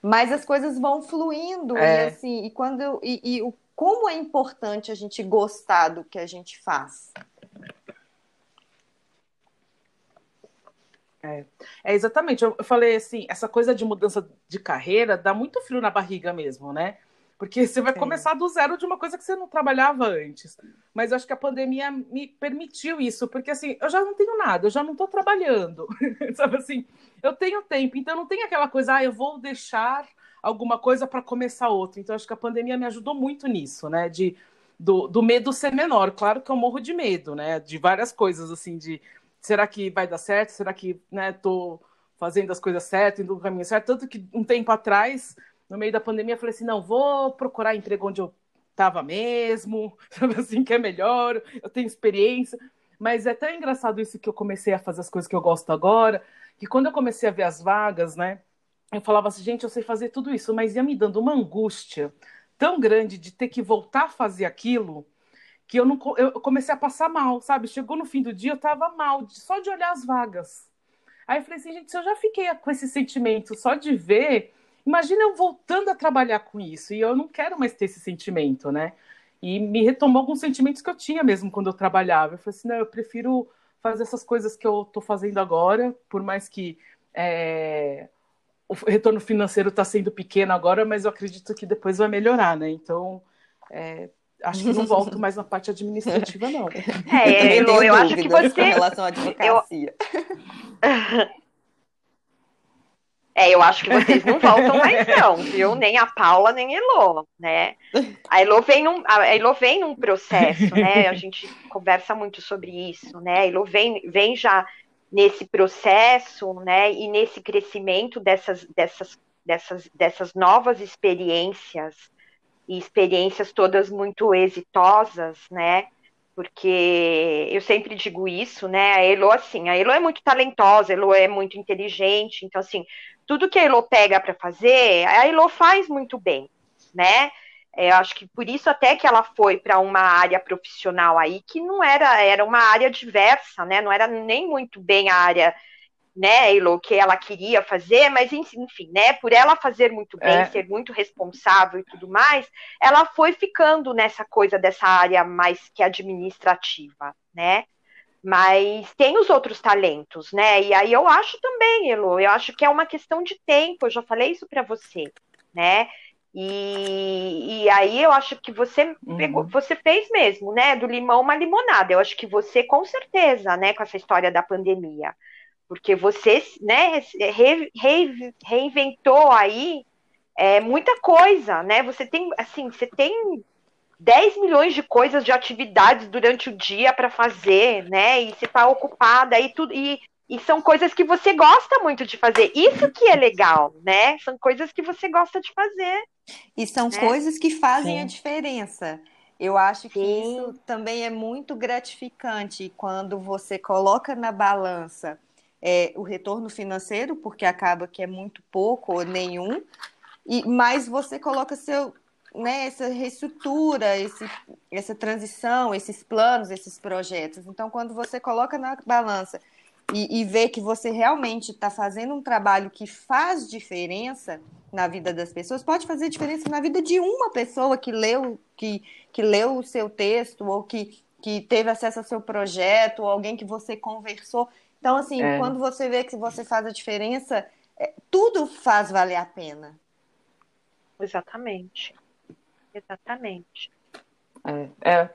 Mas as coisas vão fluindo é. e assim, e quando e, e o como é importante a gente gostar do que a gente faz. É, é, exatamente. Eu, falei assim, essa coisa de mudança de carreira dá muito frio na barriga mesmo, né? Porque você vai Sim. começar do zero de uma coisa que você não trabalhava antes. Mas eu acho que a pandemia me permitiu isso, porque assim, eu já não tenho nada, eu já não estou trabalhando. Sabe assim, eu tenho tempo, então não tem aquela coisa, ah, eu vou deixar alguma coisa para começar outra. Então acho que a pandemia me ajudou muito nisso, né? De do, do medo ser menor. Claro que eu morro de medo, né? De várias coisas, assim, de será que vai dar certo? Será que né, tô fazendo as coisas certas, indo no caminho certo? Tanto que um tempo atrás, no meio da pandemia, eu falei assim, não, vou procurar emprego onde eu estava mesmo, sabe assim, que é melhor, eu tenho experiência. Mas é tão engraçado isso que eu comecei a fazer as coisas que eu gosto agora, que quando eu comecei a ver as vagas, né, eu falava assim, gente, eu sei fazer tudo isso, mas ia me dando uma angústia tão grande de ter que voltar a fazer aquilo, que eu não eu comecei a passar mal, sabe? Chegou no fim do dia, eu tava mal, só de olhar as vagas. Aí eu falei assim, gente, se eu já fiquei com esse sentimento só de ver, imagina eu voltando a trabalhar com isso. E eu não quero mais ter esse sentimento, né? E me retomou alguns sentimentos que eu tinha mesmo quando eu trabalhava. Eu falei assim, não, eu prefiro fazer essas coisas que eu estou fazendo agora, por mais que é, o retorno financeiro está sendo pequeno agora, mas eu acredito que depois vai melhorar, né? Então, é, acho que não volto mais na parte administrativa, não. É, eu, eu acho que você. Com relação à advocacia. Eu... É, eu acho que vocês não voltam mais, não, viu? Nem a Paula, nem a Elo, né? A Elo vem num, a Elo vem num processo, né? A gente conversa muito sobre isso, né? A Elo vem, vem já nesse processo, né? E nesse crescimento dessas, dessas, dessas, dessas novas experiências, e experiências todas muito exitosas, né? porque eu sempre digo isso, né? A Elo, assim, a Elo é muito talentosa, a Elo é muito inteligente, então, assim, tudo que a Elo pega para fazer, a Elo faz muito bem, né? É, eu acho que por isso até que ela foi para uma área profissional aí que não era, era uma área diversa, né? Não era nem muito bem a área né, Elo, que ela queria fazer, mas enfim, né, por ela fazer muito bem, é. ser muito responsável e tudo mais, ela foi ficando nessa coisa dessa área mais que administrativa, né? Mas tem os outros talentos, né? E aí eu acho também, Elo, eu acho que é uma questão de tempo, eu já falei isso para você, né? E, e, aí eu acho que você pegou, uhum. você fez mesmo, né? Do limão uma limonada. Eu acho que você, com certeza, né, com essa história da pandemia, porque você né, re, re, reinventou aí é, muita coisa, né? Você tem, assim, você tem 10 milhões de coisas, de atividades durante o dia para fazer, né? E você está ocupada e tudo. E, e são coisas que você gosta muito de fazer. Isso que é legal, né? São coisas que você gosta de fazer. E são né? coisas que fazem Sim. a diferença. Eu acho que Sim. isso também é muito gratificante quando você coloca na balança é, o retorno financeiro, porque acaba que é muito pouco ou nenhum, e mas você coloca seu, né, essa reestrutura, esse, essa transição, esses planos, esses projetos. Então, quando você coloca na balança e, e vê que você realmente está fazendo um trabalho que faz diferença na vida das pessoas, pode fazer diferença na vida de uma pessoa que leu, que, que leu o seu texto ou que, que teve acesso ao seu projeto, ou alguém que você conversou. Então, assim, é. quando você vê que você faz a diferença, é, tudo faz valer a pena. Exatamente. Exatamente. É, é.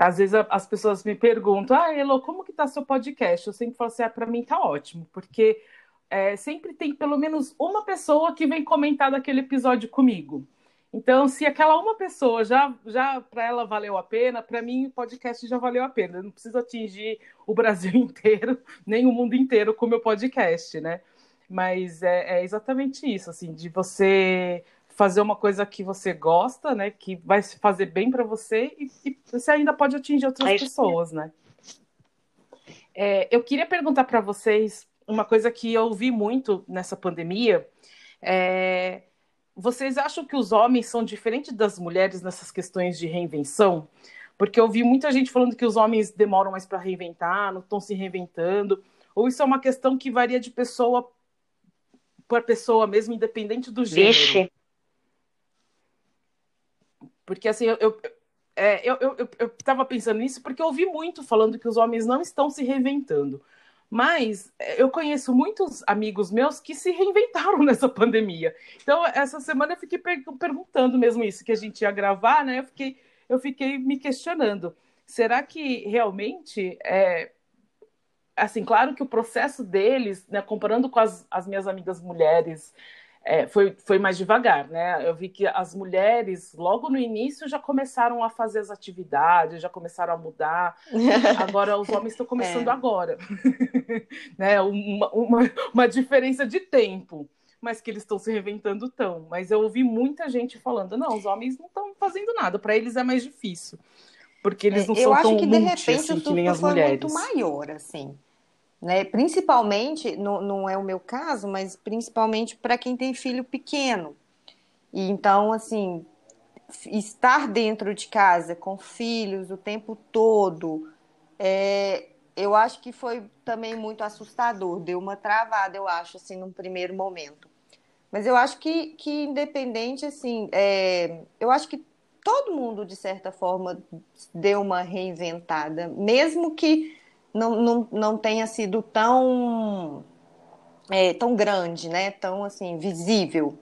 Às vezes as pessoas me perguntam, ah, Elo, como que tá seu podcast? Eu sempre falo assim, ah, para mim tá ótimo, porque é, sempre tem pelo menos uma pessoa que vem comentar daquele episódio comigo. Então, se aquela uma pessoa já, já para ela valeu a pena, para mim o podcast já valeu a pena. Eu não preciso atingir o Brasil inteiro, nem o mundo inteiro com o meu podcast, né? Mas é, é exatamente isso, assim, de você fazer uma coisa que você gosta, né? Que vai fazer bem para você e, e, você ainda pode atingir outras é pessoas, né? É, eu queria perguntar para vocês uma coisa que eu ouvi muito nessa pandemia. É, vocês acham que os homens são diferentes das mulheres nessas questões de reinvenção? Porque eu vi muita gente falando que os homens demoram mais para reinventar, não estão se reinventando. Ou isso é uma questão que varia de pessoa para pessoa mesmo, independente do gênero? Vixe. Porque assim, eu, eu, é, eu, eu, eu, eu pensando nisso porque eu ouvi muito falando que os homens não estão se reinventando. Mas é, eu conheço muitos amigos meus que se reinventaram nessa pandemia. Então, essa semana eu fiquei per perguntando mesmo isso, que a gente ia gravar, né? Eu fiquei, eu fiquei me questionando. Será que realmente é. Assim, claro que o processo deles, né, comparando com as, as minhas amigas mulheres, é, foi, foi mais devagar, né? Eu vi que as mulheres, logo no início, já começaram a fazer as atividades, já começaram a mudar. Agora, os homens estão começando é. agora. né? Uma, uma, uma, diferença de tempo, mas que eles estão se reventando tão. Mas eu ouvi muita gente falando: não, os homens não estão fazendo nada, para eles é mais difícil. Porque eles não é, são tão multi, assim, que, de repente, assim, que nem as mulheres. muito maior, assim né? Principalmente, no, não é o meu caso, mas principalmente para quem tem filho pequeno. E então, assim, estar dentro de casa com filhos o tempo todo, é, eu acho que foi também muito assustador, deu uma travada, eu acho, assim, num primeiro momento. Mas eu acho que, que independente, assim, é, eu acho que todo mundo, de certa forma, deu uma reinventada, mesmo que não, não, não tenha sido tão, é, tão grande, né? Tão, assim, visível.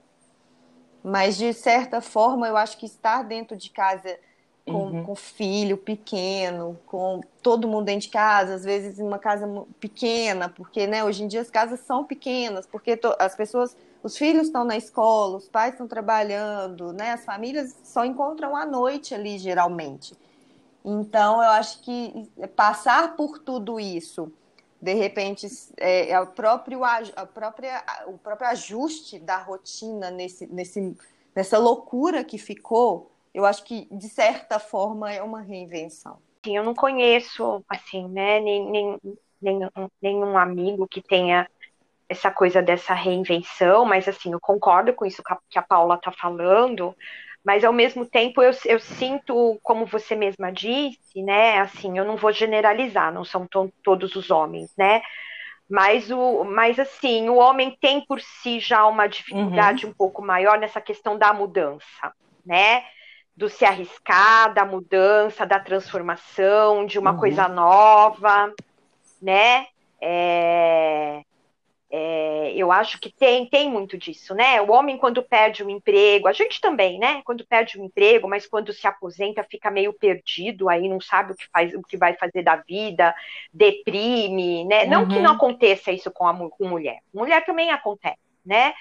Mas, de certa forma, eu acho que estar dentro de casa com, uhum. com filho pequeno, com todo mundo dentro de casa, às vezes em uma casa pequena, porque né, hoje em dia as casas são pequenas, porque as pessoas, os filhos estão na escola, os pais estão trabalhando, né, as famílias só encontram à noite ali, geralmente. Então, eu acho que passar por tudo isso, de repente, é, é o, próprio, a própria, o próprio ajuste da rotina nesse, nesse, nessa loucura que ficou, eu acho que, de certa forma, é uma reinvenção. Sim, eu não conheço, assim, né, nem, nem, nenhum, nenhum amigo que tenha essa coisa dessa reinvenção, mas, assim, eu concordo com isso que a Paula está falando, mas, ao mesmo tempo, eu, eu sinto, como você mesma disse, né, assim, eu não vou generalizar, não são todos os homens, né, mas, o, mas assim, o homem tem por si já uma dificuldade uhum. um pouco maior nessa questão da mudança, né? do se arriscar, da mudança, da transformação, de uma uhum. coisa nova, né? É, é, eu acho que tem, tem muito disso, né? O homem, quando perde um emprego, a gente também, né? Quando perde um emprego, mas quando se aposenta, fica meio perdido aí, não sabe o que faz, o que vai fazer da vida, deprime, né? Não que não uhum. aconteça isso com a com mulher. Mulher também acontece, né?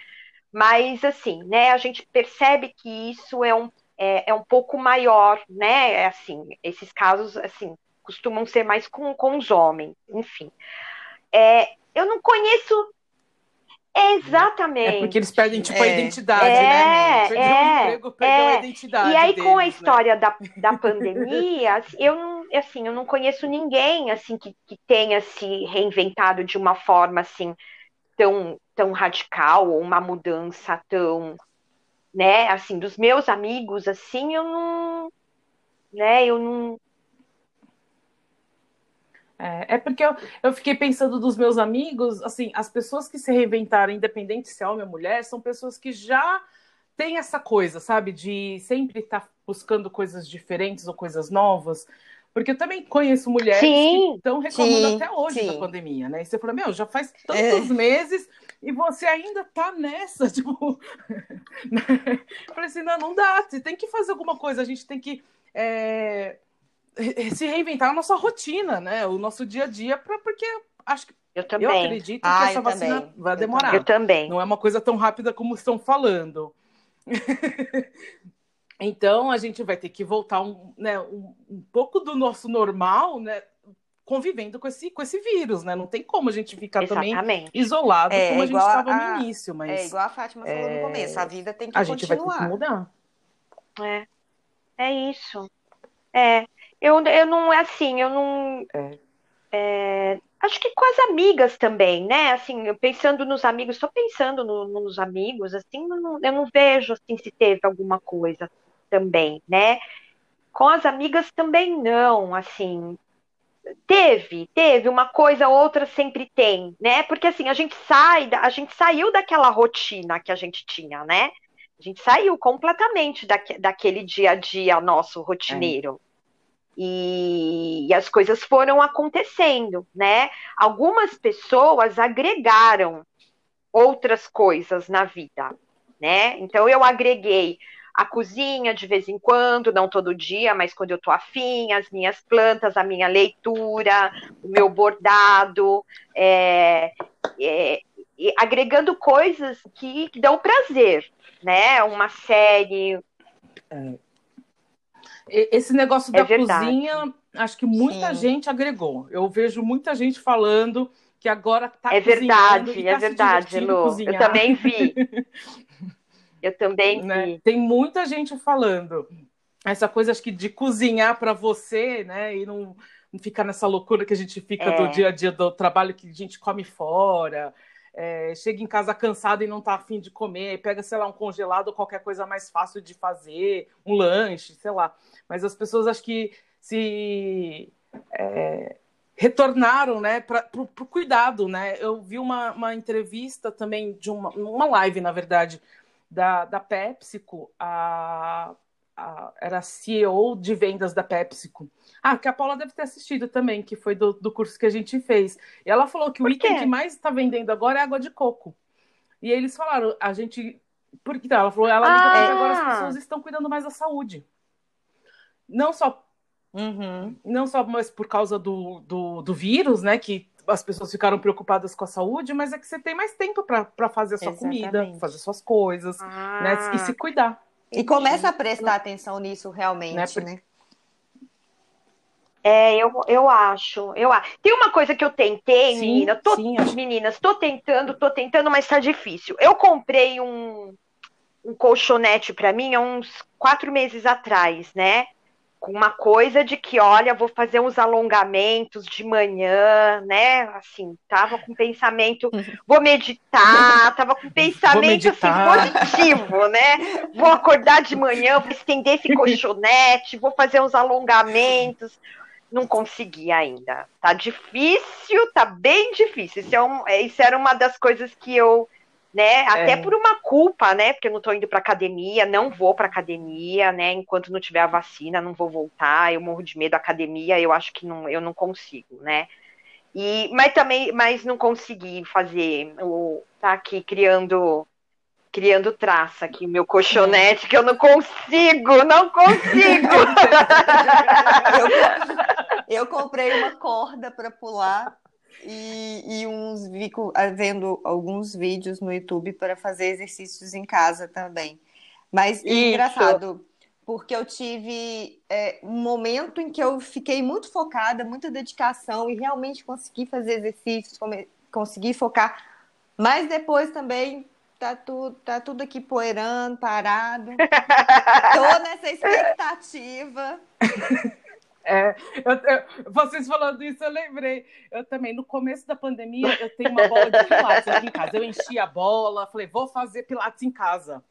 Mas assim, né? A gente percebe que isso é um é, é um pouco maior, né? É assim, esses casos, assim, costumam ser mais com, com os homens, enfim. É, eu não conheço Exatamente. É porque eles perdem, tipo, é. a identidade, né, é, né? Perdeu é, o emprego, perdeu é. a identidade. E aí, deles, com a né? história né? da, da pandemia, eu não, assim, eu não conheço ninguém, assim, que, que tenha se reinventado de uma forma, assim, tão, tão radical, ou uma mudança tão, né? Assim, dos meus amigos, assim, eu não, né? Eu não. É, é porque eu, eu fiquei pensando dos meus amigos, assim, as pessoas que se reinventaram, independente se é homem ou mulher, são pessoas que já têm essa coisa, sabe, de sempre estar tá buscando coisas diferentes ou coisas novas. Porque eu também conheço mulheres sim, que estão reclamando sim, até hoje sim. da pandemia, né? E você fala, meu, já faz tantos é. meses e você ainda tá nessa, tipo. Né? Falei assim, não, não dá, você tem que fazer alguma coisa, a gente tem que é, se reinventar a nossa rotina, né? O nosso dia a dia, pra, porque acho que eu também. Eu acredito ah, que essa vacina também. vai demorar. Eu também. Não é uma coisa tão rápida como estão falando. então a gente vai ter que voltar um, né, um, um pouco do nosso normal, né? convivendo com esse, com esse vírus, né? Não tem como a gente ficar Exatamente. também isolado é, como a gente estava no início. Mas, é igual a Fátima é... falou no começo, a vida tem que a continuar. A gente vai ter que mudar. É, é isso. É, eu, eu não, é assim, eu não... É. É, acho que com as amigas também, né? Assim, pensando nos amigos, estou pensando no, nos amigos, assim, eu não, eu não vejo assim se teve alguma coisa também, né? Com as amigas também não, assim, Teve, teve uma coisa, outra sempre tem, né? Porque assim, a gente sai, a gente saiu daquela rotina que a gente tinha, né? A gente saiu completamente daque, daquele dia a dia nosso rotineiro. É. E, e, as coisas foram acontecendo, né? Algumas pessoas agregaram outras coisas na vida, né? Então eu agreguei a cozinha de vez em quando, não todo dia, mas quando eu tô afim, as minhas plantas, a minha leitura, o meu bordado, é, é, agregando coisas que, que, dão prazer, né? Uma série. É. Esse negócio é da cozinha, acho que muita Sim. gente agregou. Eu vejo muita gente falando que agora tá É verdade, tá é verdade, Lu. Eu também vi. Eu também né? Tem muita gente falando essa coisa acho que de cozinhar para você, né? E não, não ficar nessa loucura que a gente fica é. do dia a dia do trabalho que a gente come fora. É, chega em casa cansado e não tá afim de comer, pega, sei lá, um congelado ou qualquer coisa mais fácil de fazer, um lanche, sei lá. Mas as pessoas acho que se é, retornaram, né, para o cuidado, né? Eu vi uma, uma entrevista também de uma, uma live, na verdade, da, da PepsiCo, a, a, era CEO de vendas da PepsiCo. Ah, que a Paula deve ter assistido também, que foi do, do curso que a gente fez. E ela falou que o item que mais está vendendo agora é água de coco. E eles falaram, a gente. Porque ela falou, ela ah. agora as pessoas estão cuidando mais da saúde. Não só Uhum. Não só mas por causa do, do, do, vírus, né? Que as pessoas ficaram preocupadas com a saúde, mas é que você tem mais tempo para fazer a sua Exatamente. comida, fazer suas coisas, ah. né? E se cuidar. E começa a prestar atenção nisso realmente, né? Porque... né? É, eu, eu acho, eu acho. Tem uma coisa que eu tentei, sim, menina, tô, sim, meninas, tô tentando, tô tentando, mas tá difícil. Eu comprei um, um colchonete para mim há uns quatro meses atrás, né? Com uma coisa de que, olha, vou fazer uns alongamentos de manhã, né? Assim, tava com pensamento, vou meditar, tava com pensamento assim, positivo, né? Vou acordar de manhã, vou estender esse colchonete, vou fazer uns alongamentos. Não consegui ainda. Tá difícil, tá bem difícil. Isso, é um, isso era uma das coisas que eu né? Até é. por uma culpa, né? Porque eu não tô indo para academia, não vou para academia, né? Enquanto não tiver a vacina, não vou voltar. Eu morro de medo da academia, eu acho que não, eu não consigo, né? E, mas também, mas não consegui fazer o tá aqui criando criando traça aqui meu colchonete que eu não consigo, não consigo. eu, eu comprei uma corda para pular e, e uns fico vendo alguns vídeos no YouTube para fazer exercícios em casa também. Mas é engraçado, porque eu tive é, um momento em que eu fiquei muito focada, muita dedicação e realmente consegui fazer exercícios, consegui focar. Mas depois também tá tudo, tá tudo aqui poeirando, parado. Tô nessa expectativa. É, eu, eu, vocês falando isso, eu lembrei. Eu também, no começo da pandemia, eu tenho uma bola de pilates aqui em casa. Eu enchi a bola, falei, vou fazer pilates em casa.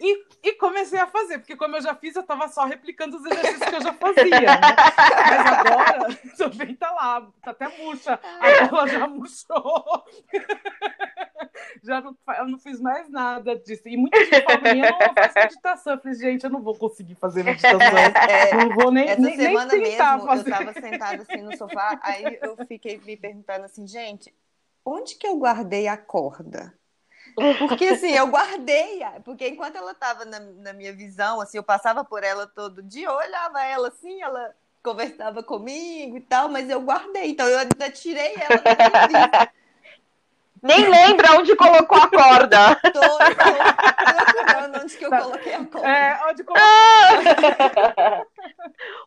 E, e, comecei a fazer, porque como eu já fiz, eu estava só replicando os exercícios que eu já fazia, né? Mas agora, também tá lá, tá até murcha, a bola já murchou. já não, eu não fiz mais nada disso. E muita gente fala eu não faço meditação. Eu falei, gente, eu não vou conseguir fazer meditação. É, não vou nem, essa nem, semana nem mesmo, fazer. eu estava sentada assim no sofá, aí eu fiquei me perguntando assim, gente, onde que eu guardei a corda? Porque assim, eu guardei, porque enquanto ela estava na, na, minha visão, assim, eu passava por ela todo dia, eu olhava ela assim, ela conversava comigo e tal, mas eu guardei, então eu ainda tirei ela da minha vida. Nem lembra onde colocou a corda. Tô, tô procurando onde que eu coloquei a corda. É, onde coloquei.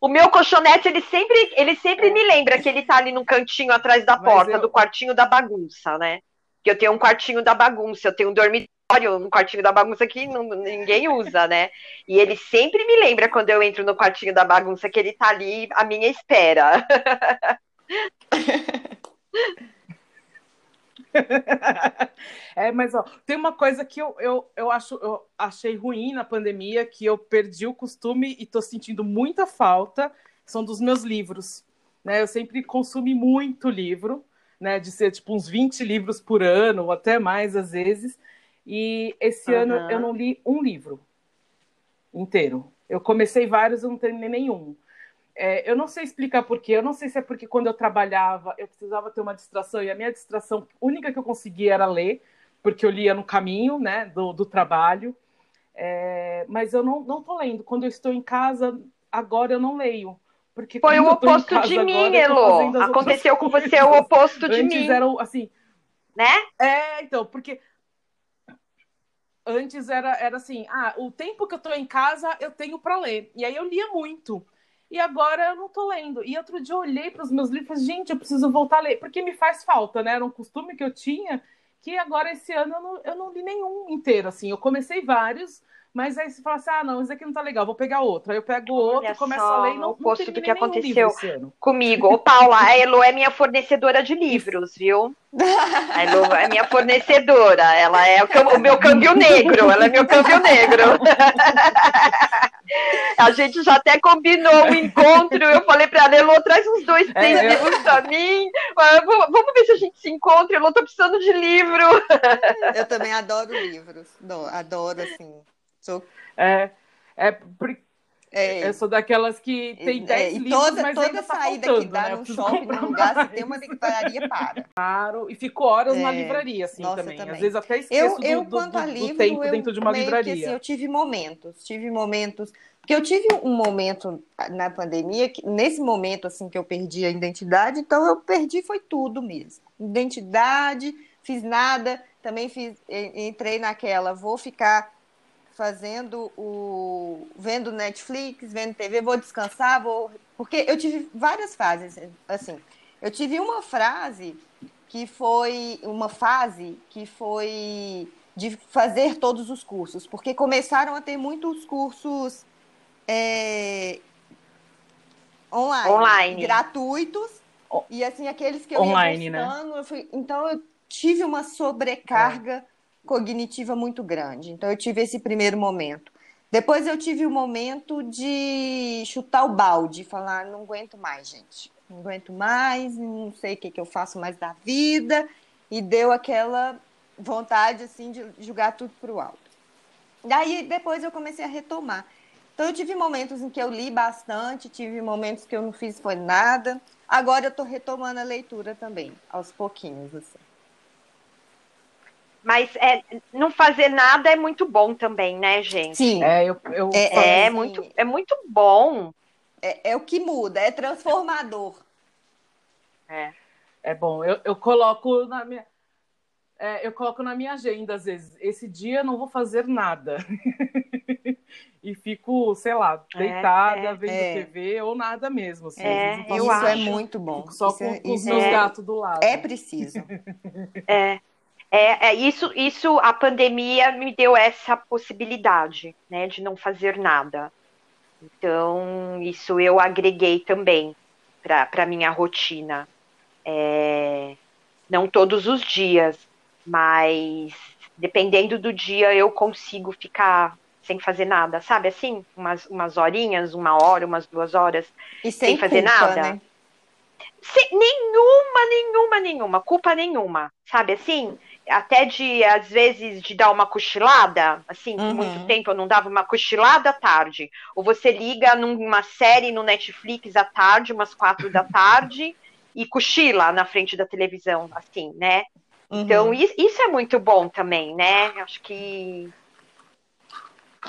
o meu colchonete, ele sempre, ele sempre me lembra que ele tá ali no cantinho atrás da porta, eu... do quartinho da bagunça, né? Que eu tenho um quartinho da bagunça, eu tenho um dormitório no quartinho da bagunça que não, ninguém usa, né? E ele sempre me lembra quando eu entro no quartinho da bagunça que ele tá ali à minha espera. é, mas ó, tem uma coisa que eu, eu, eu acho eu achei ruim na pandemia, que eu perdi o costume e tô sentindo muita falta, são dos meus livros. Né? Eu sempre consumi muito livro, né? De ser tipo uns 20 livros por ano, ou até mais às vezes. E esse uhum. ano eu não li um livro inteiro. Eu comecei vários, eu não terminei nenhum. É, eu não sei explicar porquê, eu não sei se é porque quando eu trabalhava eu precisava ter uma distração e a minha distração única que eu conseguia era ler, porque eu lia no caminho né, do, do trabalho. É, mas eu não, não tô lendo. Quando eu estou em casa, agora eu não leio. Porque Foi o oposto de mim, Elo. Aconteceu com você o oposto de Antes mim. Era assim. Né? É, então, porque antes era, era assim, ah, o tempo que eu tô em casa eu tenho para ler. E aí eu lia muito e agora eu não tô lendo. E outro dia eu olhei para os meus livros, gente, eu preciso voltar a ler, porque me faz falta, né? Era um costume que eu tinha, que agora esse ano eu não, eu não li nenhum inteiro, assim. Eu comecei vários, Mas aí você fala assim: ah, não, isso aqui não tá legal, vou pegar outro. Aí eu pego outro, começo a ler e não, o oposto do que aconteceu comigo. Ô, Paula, a Elo é minha fornecedora de livros, viu? A Elo é minha fornecedora. Ela é o, o meu câmbio negro. Ela é meu câmbio negro. A gente já até combinou o um encontro. Eu falei para ela, Elô, traz uns dois, três é, livros eu... para mim. Vamos ver se a gente se encontra. Elô, tô precisando de livro. Eu também adoro livros. Adoro, assim. Sou... É, é, é, eu sou daquelas que tem 10 é, livros, toda, mas toda tá saída faltando, que dá né? num shopping, num lugar, se tem uma livraria, para. Claro, e fico horas é, na livraria, assim, também. também. Às vezes até esqueço eu, eu, do, do, livro, do tempo eu, dentro de uma livraria. Que, assim, eu tive momentos, tive momentos... Porque eu tive um momento na pandemia, que, nesse momento, assim, que eu perdi a identidade, então eu perdi foi tudo mesmo. Identidade, fiz nada, também fiz, entrei naquela, vou ficar fazendo o vendo Netflix, vendo TV, vou descansar, vou porque eu tive várias fases assim. Eu tive uma frase que foi uma fase que foi de fazer todos os cursos, porque começaram a ter muitos cursos é, online, online, gratuitos e assim aqueles que eu online, ia né? buscando, né? eu fui, então eu tive uma sobrecarga é cognitiva muito grande. Então, eu tive esse primeiro momento. Depois, eu tive o momento de chutar o balde, falar: não aguento mais, gente. Não aguento mais, não sei o que, que eu faço mais da vida. E deu aquela vontade, assim, de jogar tudo para o alto. Daí, depois, eu comecei a retomar. Então, eu tive momentos em que eu li bastante, tive momentos que eu não fiz foi nada. Agora, eu estou retomando a leitura também, aos pouquinhos, assim. Mas é, não fazer nada é muito bom também, né, gente? Sim. É, eu, eu é, é muito, é muito bom. É, é o que muda, é transformador. É. É bom. Eu, eu coloco na minha. É, eu coloco na minha agenda, às vezes, esse dia não vou fazer nada. e fico, sei lá, é, deitada, é, vendo é. TV ou nada mesmo. Assim, é, eu isso acho. é muito bom. Fico só isso com, é, com os meus gatos do lado. É preciso. é. É, é, isso, isso, a pandemia me deu essa possibilidade, né, de não fazer nada. Então, isso eu agreguei também para a minha rotina. É, não todos os dias, mas dependendo do dia eu consigo ficar sem fazer nada, sabe? Assim, umas, umas horinhas, uma hora, umas duas horas, sem, sem, fazer culpa, nada. Né? Sem, nenhuma, nenhuma, nenhuma, culpa nenhuma, sabe assim? Até de, às vezes, de dar uma cochilada, assim, uhum. muito tempo eu não dava uma cochilada à tarde. Ou você liga numa série no Netflix à tarde, umas quatro da tarde, e cochila na frente da televisão, assim, né? Uhum. Então, isso é muito bom também, né? Acho que.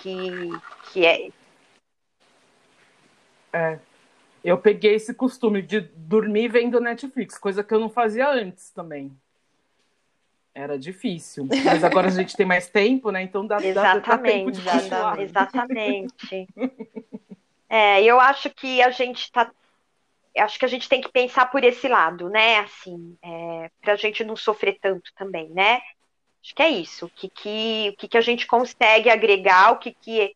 Que, que é. É. Eu peguei esse costume de dormir vendo Netflix, coisa que eu não fazia antes também. Era difícil. Mas agora a gente tem mais tempo, né? Então dá, exatamente, dá, dá tempo de Exatamente. é, eu acho que a gente está acho que a gente tem que pensar por esse lado, né? Assim, é, para a gente não sofrer tanto também, né? Acho que é isso. O que, que, o que, que a gente consegue agregar, o que, que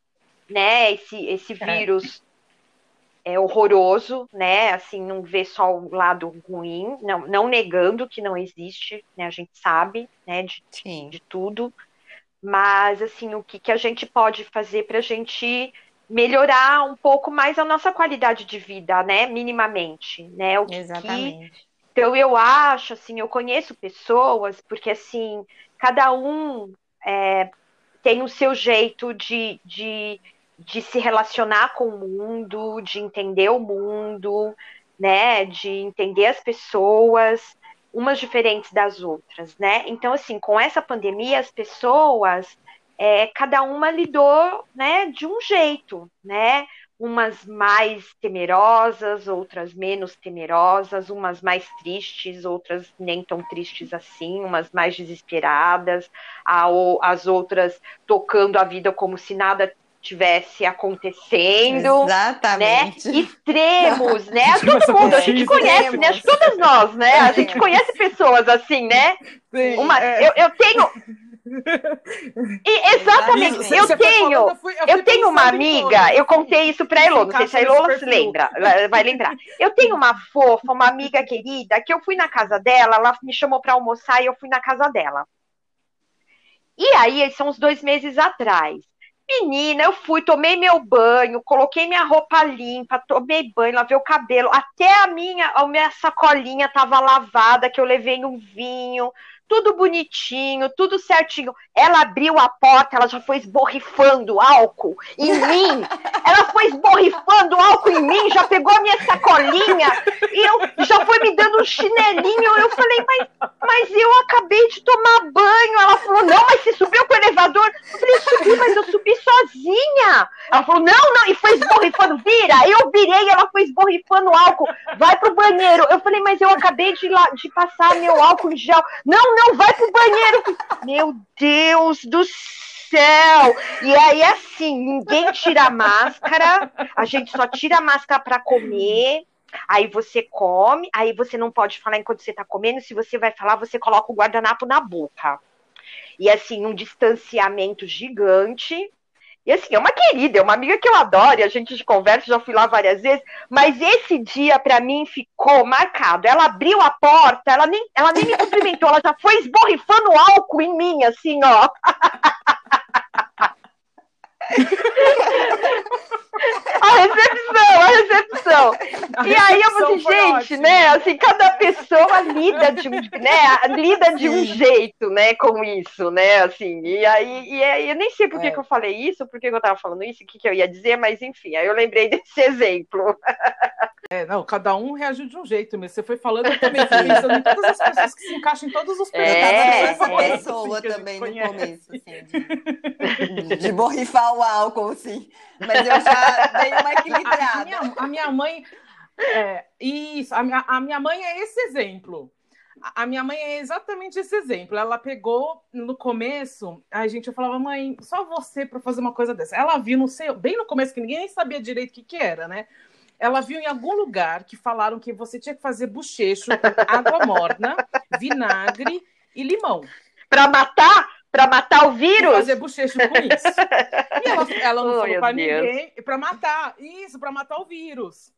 né, esse, esse é. vírus é horroroso, né? Assim, não vê só o lado ruim, não, não negando que não existe, né? A gente sabe, né? De, de tudo, mas assim, o que, que a gente pode fazer para a gente melhorar um pouco mais a nossa qualidade de vida, né? Minimamente, né? O que, Exatamente. Que... Então eu acho, assim, eu conheço pessoas porque assim cada um é, tem o seu jeito de, de de se relacionar com o mundo, de entender o mundo, né, de entender as pessoas, umas diferentes das outras, né? Então, assim, com essa pandemia, as pessoas, é, cada uma lidou, né, de um jeito, né? Umas mais temerosas, outras menos temerosas, umas mais tristes, outras nem tão tristes assim, umas mais desesperadas, as outras tocando a vida como se nada tivesse acontecendo. Exatamente. Né? Extremos, né? Todo mundo, a gente conhece, né? Todas nós, né? A gente conhece pessoas assim, né? Sim, Uma, é. eu, eu tenho. E, exatamente. Isso, eu tenho, falando, eu, fui, eu, eu tenho uma amiga, eu contei isso pra Elô, não sei se a Elô se lembra, vai lembrar. Eu tenho uma fofa, uma amiga querida, que eu fui na casa dela, ela me chamou pra almoçar e eu fui na casa dela. E aí, são uns dois meses atrás. Menina, eu fui, tomei meu banho, coloquei minha roupa limpa, tomei banho, lavei o cabelo, até a minha, a minha sacolinha tava lavada, que eu levei um vinho, tudo bonitinho, tudo certinho. Ela abriu a porta, ela já foi esborrifando álcool em mim. Ela foi esborrifando álcool em mim, já pegou a minha sacolinha e eu já foi me dando um chinelinho. Eu falei, mas, mas eu acabei de tomar banho. Ela falou, não, mas você subiu pro elevador? Eu falei, subi, mas eu subi sozinha. Ela falou, não, não, e foi esborrifando, vira. Eu virei, ela foi esborrifando álcool, vai pro banheiro. Eu falei, mas eu acabei de, de passar meu álcool em gel. Não, não, vai pro banheiro. Meu Deus do céu! E aí, assim, ninguém tira a máscara, a gente só tira a máscara para comer. Aí você come, aí você não pode falar enquanto você tá comendo. Se você vai falar, você coloca o guardanapo na boca. E assim, um distanciamento gigante. E assim, é uma querida, é uma amiga que eu adoro, e a gente conversa, já fui lá várias vezes, mas esse dia para mim ficou marcado. Ela abriu a porta, ela nem, ela nem me cumprimentou, ela já foi esborrifando álcool em mim, assim, ó. a recepção, a e aí eu falei, gente, ótima. né? Assim, cada pessoa lida de um, né, lida de um jeito, né, com isso, né? Assim, e aí, e aí eu nem sei por que, é. que eu falei isso, por que, que eu tava falando isso, o que, que eu ia dizer, mas enfim, aí eu lembrei desse exemplo. É, não, cada um reagiu de um jeito, mas você foi falando, eu também fui pensando em todas as pessoas que se encaixam em todos os é, essa é, pessoa também no começo, assim, de, de borrifar o álcool, assim. Mas eu já dei uma equilibrada. A minha, a minha mãe. É, isso, a minha, a minha mãe é esse exemplo. A minha mãe é exatamente esse exemplo. Ela pegou no começo, a gente eu falava, mãe, só você para fazer uma coisa dessa. Ela viu, não sei, bem no começo, que ninguém nem sabia direito o que, que era, né? ela viu em algum lugar que falaram que você tinha que fazer bochecho com água morna, vinagre e limão. Para matar? Para matar o vírus? E fazer bochecho com isso. E ela, ela não oh, falou para ninguém. Para matar. Isso, para matar o vírus.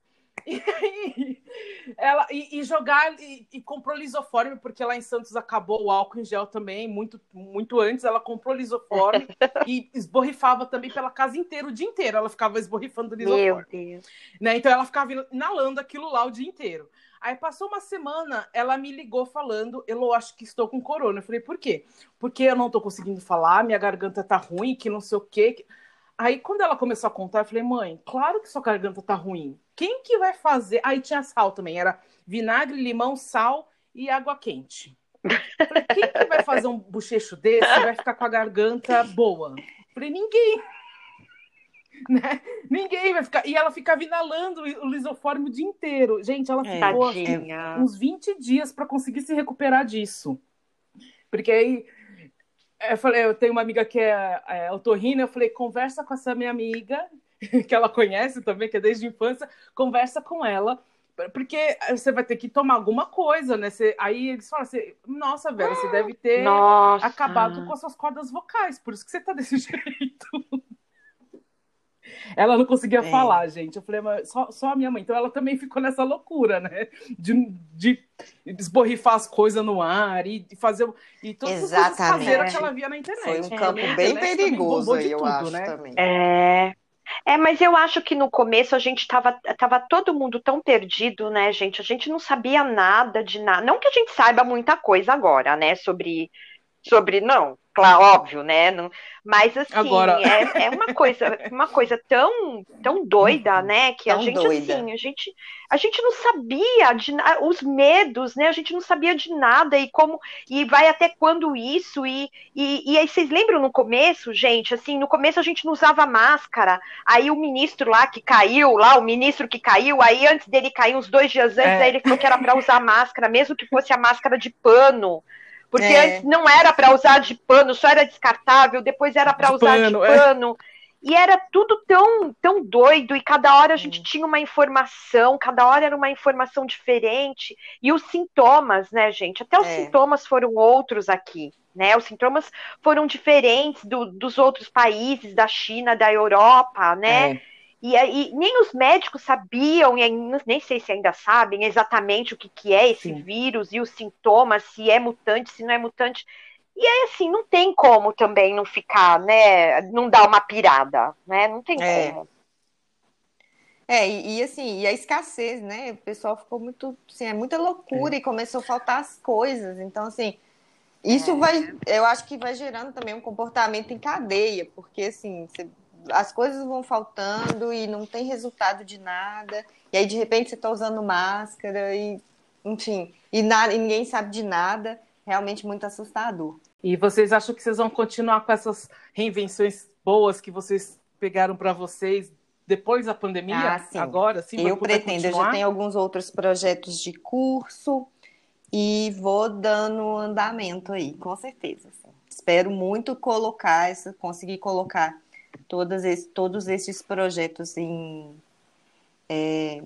E, ela, e, e jogar e, e, comprou lisoforme, porque lá em Santos acabou o álcool em gel também, muito, muito antes. Ela comprou lisoforme e esborrifava também pela casa inteira o dia inteiro. Ela ficava esborrifando lisoforme. Né? Então ela ficava inalando aquilo lá o dia inteiro. Aí passou uma semana, ela me ligou falando, eu acho que estou com corona. Eu falei, por quê? Porque eu não estou conseguindo falar, minha garganta tá ruim, que não sei o quê. Aí, quando ela começou a contar, eu falei, mãe, claro que sua garganta tá ruim. Quem que vai fazer? Aí tinha sal também, era vinagre, limão, sal e água quente. Falei, quem que vai fazer um bochecho desse vai ficar com a garganta boa? Falei, ninguém. Né? Ninguém vai ficar. E ela ficava inalando o lisoforme o dia inteiro. Gente, ela ficou é, uns 20 dias para conseguir se recuperar disso. Porque aí eu falei, eu tenho uma amiga que é, é otorrina, eu falei, conversa com essa minha amiga, que ela conhece também, que é desde a infância, conversa com ela, porque você vai ter que tomar alguma coisa, né? Você, aí eles falam assim, nossa, velho, você deve ter nossa. acabado com as suas cordas vocais, por isso que você tá desse jeito. Ela não conseguia é. falar, gente. Eu falei, mas só, só a minha mãe. Então ela também ficou nessa loucura, né? De, de esborrifar as coisas no ar e fazer. E todas Exatamente. as coisas que ela via na internet. Foi um campo é, bem perigoso, aí, eu tudo, acho né? também. É. É, mas eu acho que no começo a gente tava, tava todo mundo tão perdido, né, gente? A gente não sabia nada de nada. Não que a gente saiba muita coisa agora, né, sobre sobre não, claro, óbvio, né? Não, mas assim, Agora... é, é uma coisa, uma coisa tão, tão doida, né? Que tão a gente doida. assim, a gente, a gente não sabia de os medos, né? A gente não sabia de nada e como e vai até quando isso e, e, e aí vocês lembram no começo, gente? Assim, no começo a gente não usava máscara. Aí o ministro lá que caiu, lá o ministro que caiu, aí antes dele cair uns dois dias antes, é. aí ele falou que era para usar máscara, mesmo que fosse a máscara de pano. Porque é. não era para usar de pano, só era descartável, depois era para usar pano, de pano. É. E era tudo tão, tão doido, e cada hora a gente tinha uma informação, cada hora era uma informação diferente. E os sintomas, né, gente? Até os é. sintomas foram outros aqui, né? Os sintomas foram diferentes do, dos outros países, da China, da Europa, né? É. E, e, nem os médicos sabiam, e nem sei se ainda sabem exatamente o que, que é esse Sim. vírus e os sintomas, se é mutante, se não é mutante. E aí, assim, não tem como também não ficar, né? Não dar uma pirada, né? Não tem é. como. É, e, e, assim, e a escassez, né? O pessoal ficou muito, assim, é muita loucura é. e começou a faltar as coisas. Então, assim, isso é. vai, eu acho que vai gerando também um comportamento em cadeia, porque assim, você, as coisas vão faltando e não tem resultado de nada. E aí, de repente, você está usando máscara e, enfim, e, nada, e ninguém sabe de nada. Realmente muito assustador. E vocês acham que vocês vão continuar com essas reinvenções boas que vocês pegaram para vocês depois da pandemia? Ah, sim. Agora, sim. Eu pretendo. Continuar? Eu já tenho alguns outros projetos de curso e vou dando andamento aí, com certeza. Sim. Espero muito colocar conseguir colocar todos esses, todos esses projetos em, é,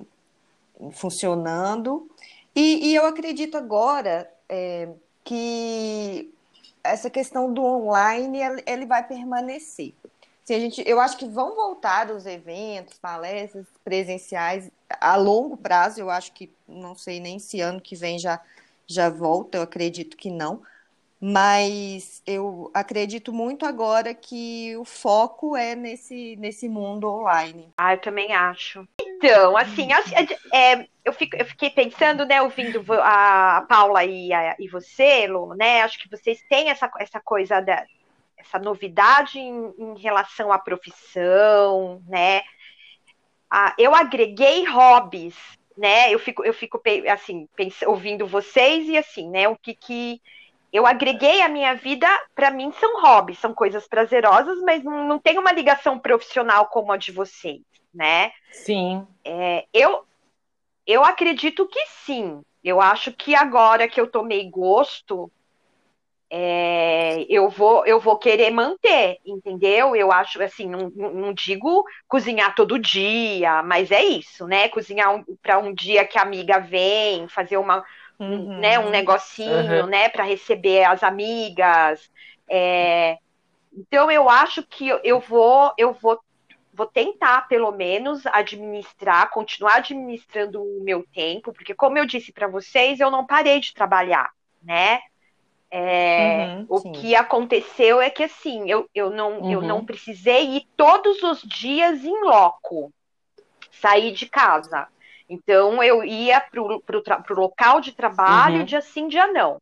funcionando. E, e, eu acredito agora é, que essa questão do online ele vai permanecer. Se a gente, eu acho que vão voltar os eventos, palestras presenciais a longo prazo. Eu acho que não sei nem se ano que vem já já volta. Eu acredito que não. Mas eu acredito muito agora que o foco é nesse, nesse mundo online. Ah, eu também acho. Então, assim, é, eu, fico, eu fiquei pensando, né, ouvindo a Paula e, a, e você, Lu, né? Acho que vocês têm essa, essa coisa da essa novidade em, em relação à profissão, né? Ah, eu agreguei hobbies, né? Eu fico, eu fico assim, pensando, ouvindo vocês e assim, né? O que que eu agreguei a minha vida, para mim são hobbies, são coisas prazerosas, mas não, tem uma ligação profissional como a de vocês, né? Sim. É, eu, eu acredito que sim. Eu acho que agora que eu tomei gosto, é, eu vou eu vou querer manter, entendeu? Eu acho assim, não, não digo cozinhar todo dia, mas é isso, né? Cozinhar um, para um dia que a amiga vem, fazer uma uhum. né, um negocinho, uhum. né, para receber as amigas. É, então eu acho que eu vou, eu vou, vou tentar pelo menos administrar, continuar administrando o meu tempo, porque como eu disse para vocês, eu não parei de trabalhar, né? É, uhum, o sim. que aconteceu é que assim, eu, eu, não, uhum. eu não precisei ir todos os dias em loco, sair de casa. Então eu ia para o local de trabalho uhum. dia sim, dia não.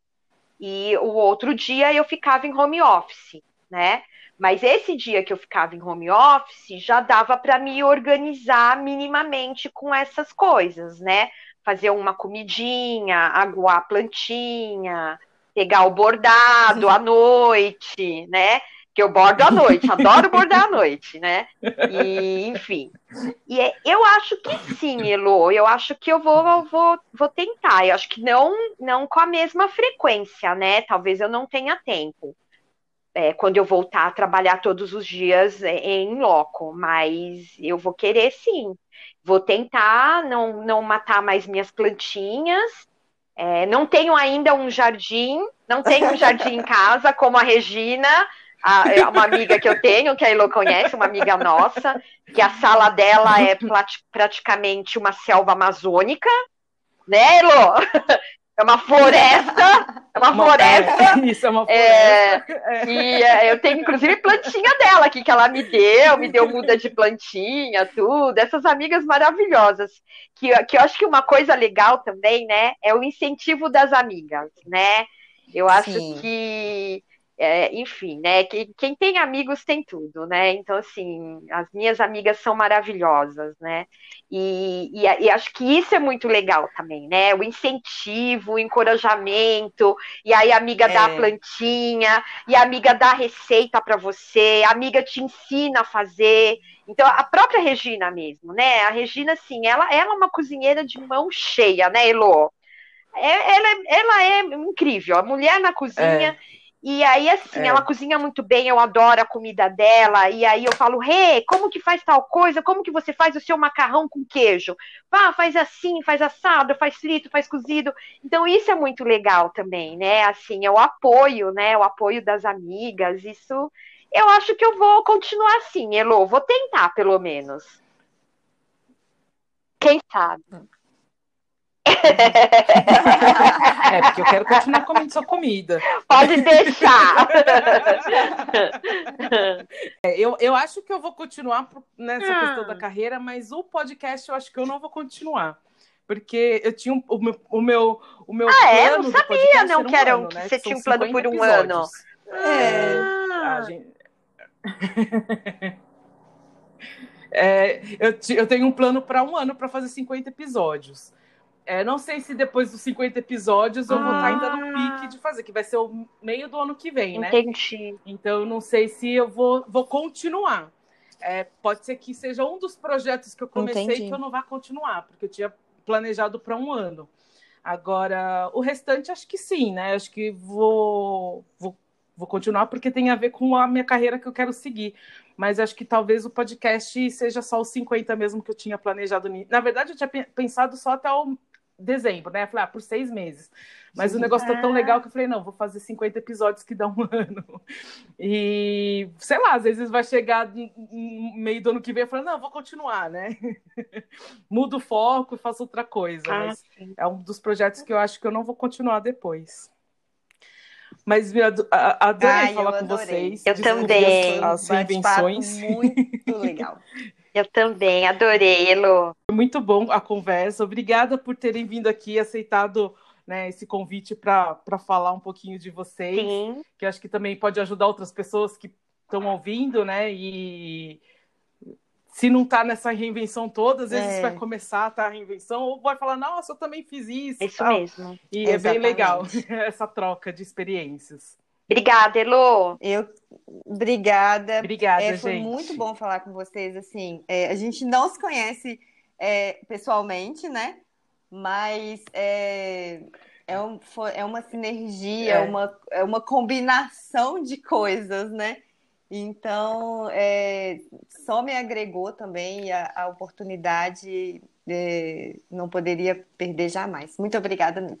E o outro dia eu ficava em home office, né? Mas esse dia que eu ficava em home office já dava para me organizar minimamente com essas coisas, né? Fazer uma comidinha, aguar a plantinha, pegar o bordado à noite, né? Que eu bordo à noite, adoro bordar à noite, né? E, enfim. E é, eu acho que sim, Elo, eu acho que eu vou, vou, vou tentar. Eu acho que não, não com a mesma frequência, né? Talvez eu não tenha tempo. É, quando eu voltar a trabalhar todos os dias é, em loco, mas eu vou querer sim. Vou tentar não, não matar mais minhas plantinhas. É, não tenho ainda um jardim, não tenho um jardim em casa, como a Regina, a, é uma amiga que eu tenho, que a Elo conhece, uma amiga nossa, que a sala dela é praticamente uma selva amazônica, né, Elo? É uma floresta, é uma, floresta. É, isso, é uma é, floresta. É, e é, eu tenho, inclusive, plantinha dela aqui, que ela me deu, me deu muda de plantinha, tudo. Essas amigas maravilhosas. Que, que eu acho que uma coisa legal também, né, é o incentivo das amigas, né? Eu acho Sim. que é, enfim, né? Que, quem tem amigos tem tudo, né? Então, assim, as minhas amigas são maravilhosas, né? E, e, e, acho que isso é muito legal também, né? O incentivo, o encorajamento, e aí a amiga é. dá a plantinha, e a amiga dá a receita para você, a amiga te ensina a fazer. Então, a própria Regina mesmo, né? A Regina, assim, ela, ela é uma cozinheira de mão cheia, né, Elo? É, ela, é, ela é incrível, a mulher na cozinha. É E aí, assim, é. ela cozinha muito bem, eu adoro a comida dela. E aí eu falo, Rê, hey, como que faz tal coisa? Como que você faz o seu macarrão com queijo? Vá, faz assim, faz assado, faz frito, faz cozido. Então, isso é muito legal também, né? Assim, é o apoio, né? O apoio das amigas. Isso, eu acho que eu vou continuar assim, Elo. Vou tentar, pelo menos. Quem sabe? É, porque eu quero continuar comendo sua comida. Pode deixar. É, eu, eu acho que eu vou continuar nessa questão da carreira, mas o podcast eu acho que eu não vou continuar. Porque eu tinha um, o meu, o meu, o meu ah, é? Eu não sabia, não, que, era um, ano, que né? você tinha um plano por um episódios. ano. É. Ah. Gente... é, eu, eu tenho um plano para um ano para fazer 50 episódios. É, não sei se depois dos 50 episódios eu ah. vou estar ainda no ah. pique de fazer, que vai ser o meio do ano que vem, né? Entendi. Então, não sei se eu vou, vou continuar. É, pode ser que seja um dos projetos que eu comecei Entendi. que eu não vá continuar, porque eu tinha planejado para um ano. Agora, o restante acho que sim, né? Acho que vou, vou, vou continuar porque tem a ver com a minha carreira que eu quero seguir. Mas acho que talvez o podcast seja só os 50 mesmo que eu tinha planejado. Na verdade, eu tinha pensado só até o dezembro, né? Eu falei, ah, por seis meses. Mas Sim. o negócio tá tão legal que eu falei, não, vou fazer 50 episódios que dá um ano. E, sei lá, às vezes vai chegar no meio do ano que vem e falar, não, vou continuar, né? Mudo o foco e faço outra coisa. Ah, mas sim. é um dos projetos que eu acho que eu não vou continuar depois. Mas adorei Ai, falar com vocês. Eu também. As reinvenções. Muito legal. Eu também, adorei, Elo. Muito bom a conversa. Obrigada por terem vindo aqui, aceitado né, esse convite para falar um pouquinho de vocês. Sim. Que acho que também pode ajudar outras pessoas que estão ouvindo, né? E se não está nessa reinvenção toda, às vezes é. vai começar a tá a reinvenção, ou vai falar, nossa, eu também fiz isso. Isso tal. mesmo. E Exatamente. é bem legal essa troca de experiências. Obrigada, Elo. Eu, obrigada. Obrigada, é, foi gente. muito bom falar com vocês. Assim, é, a gente não se conhece é, pessoalmente, né? Mas é, é, um, é uma sinergia, é. Uma, é uma combinação de coisas, né? Então, é, só me agregou também a, a oportunidade, é, não poderia perder jamais. Muito obrigada mesmo.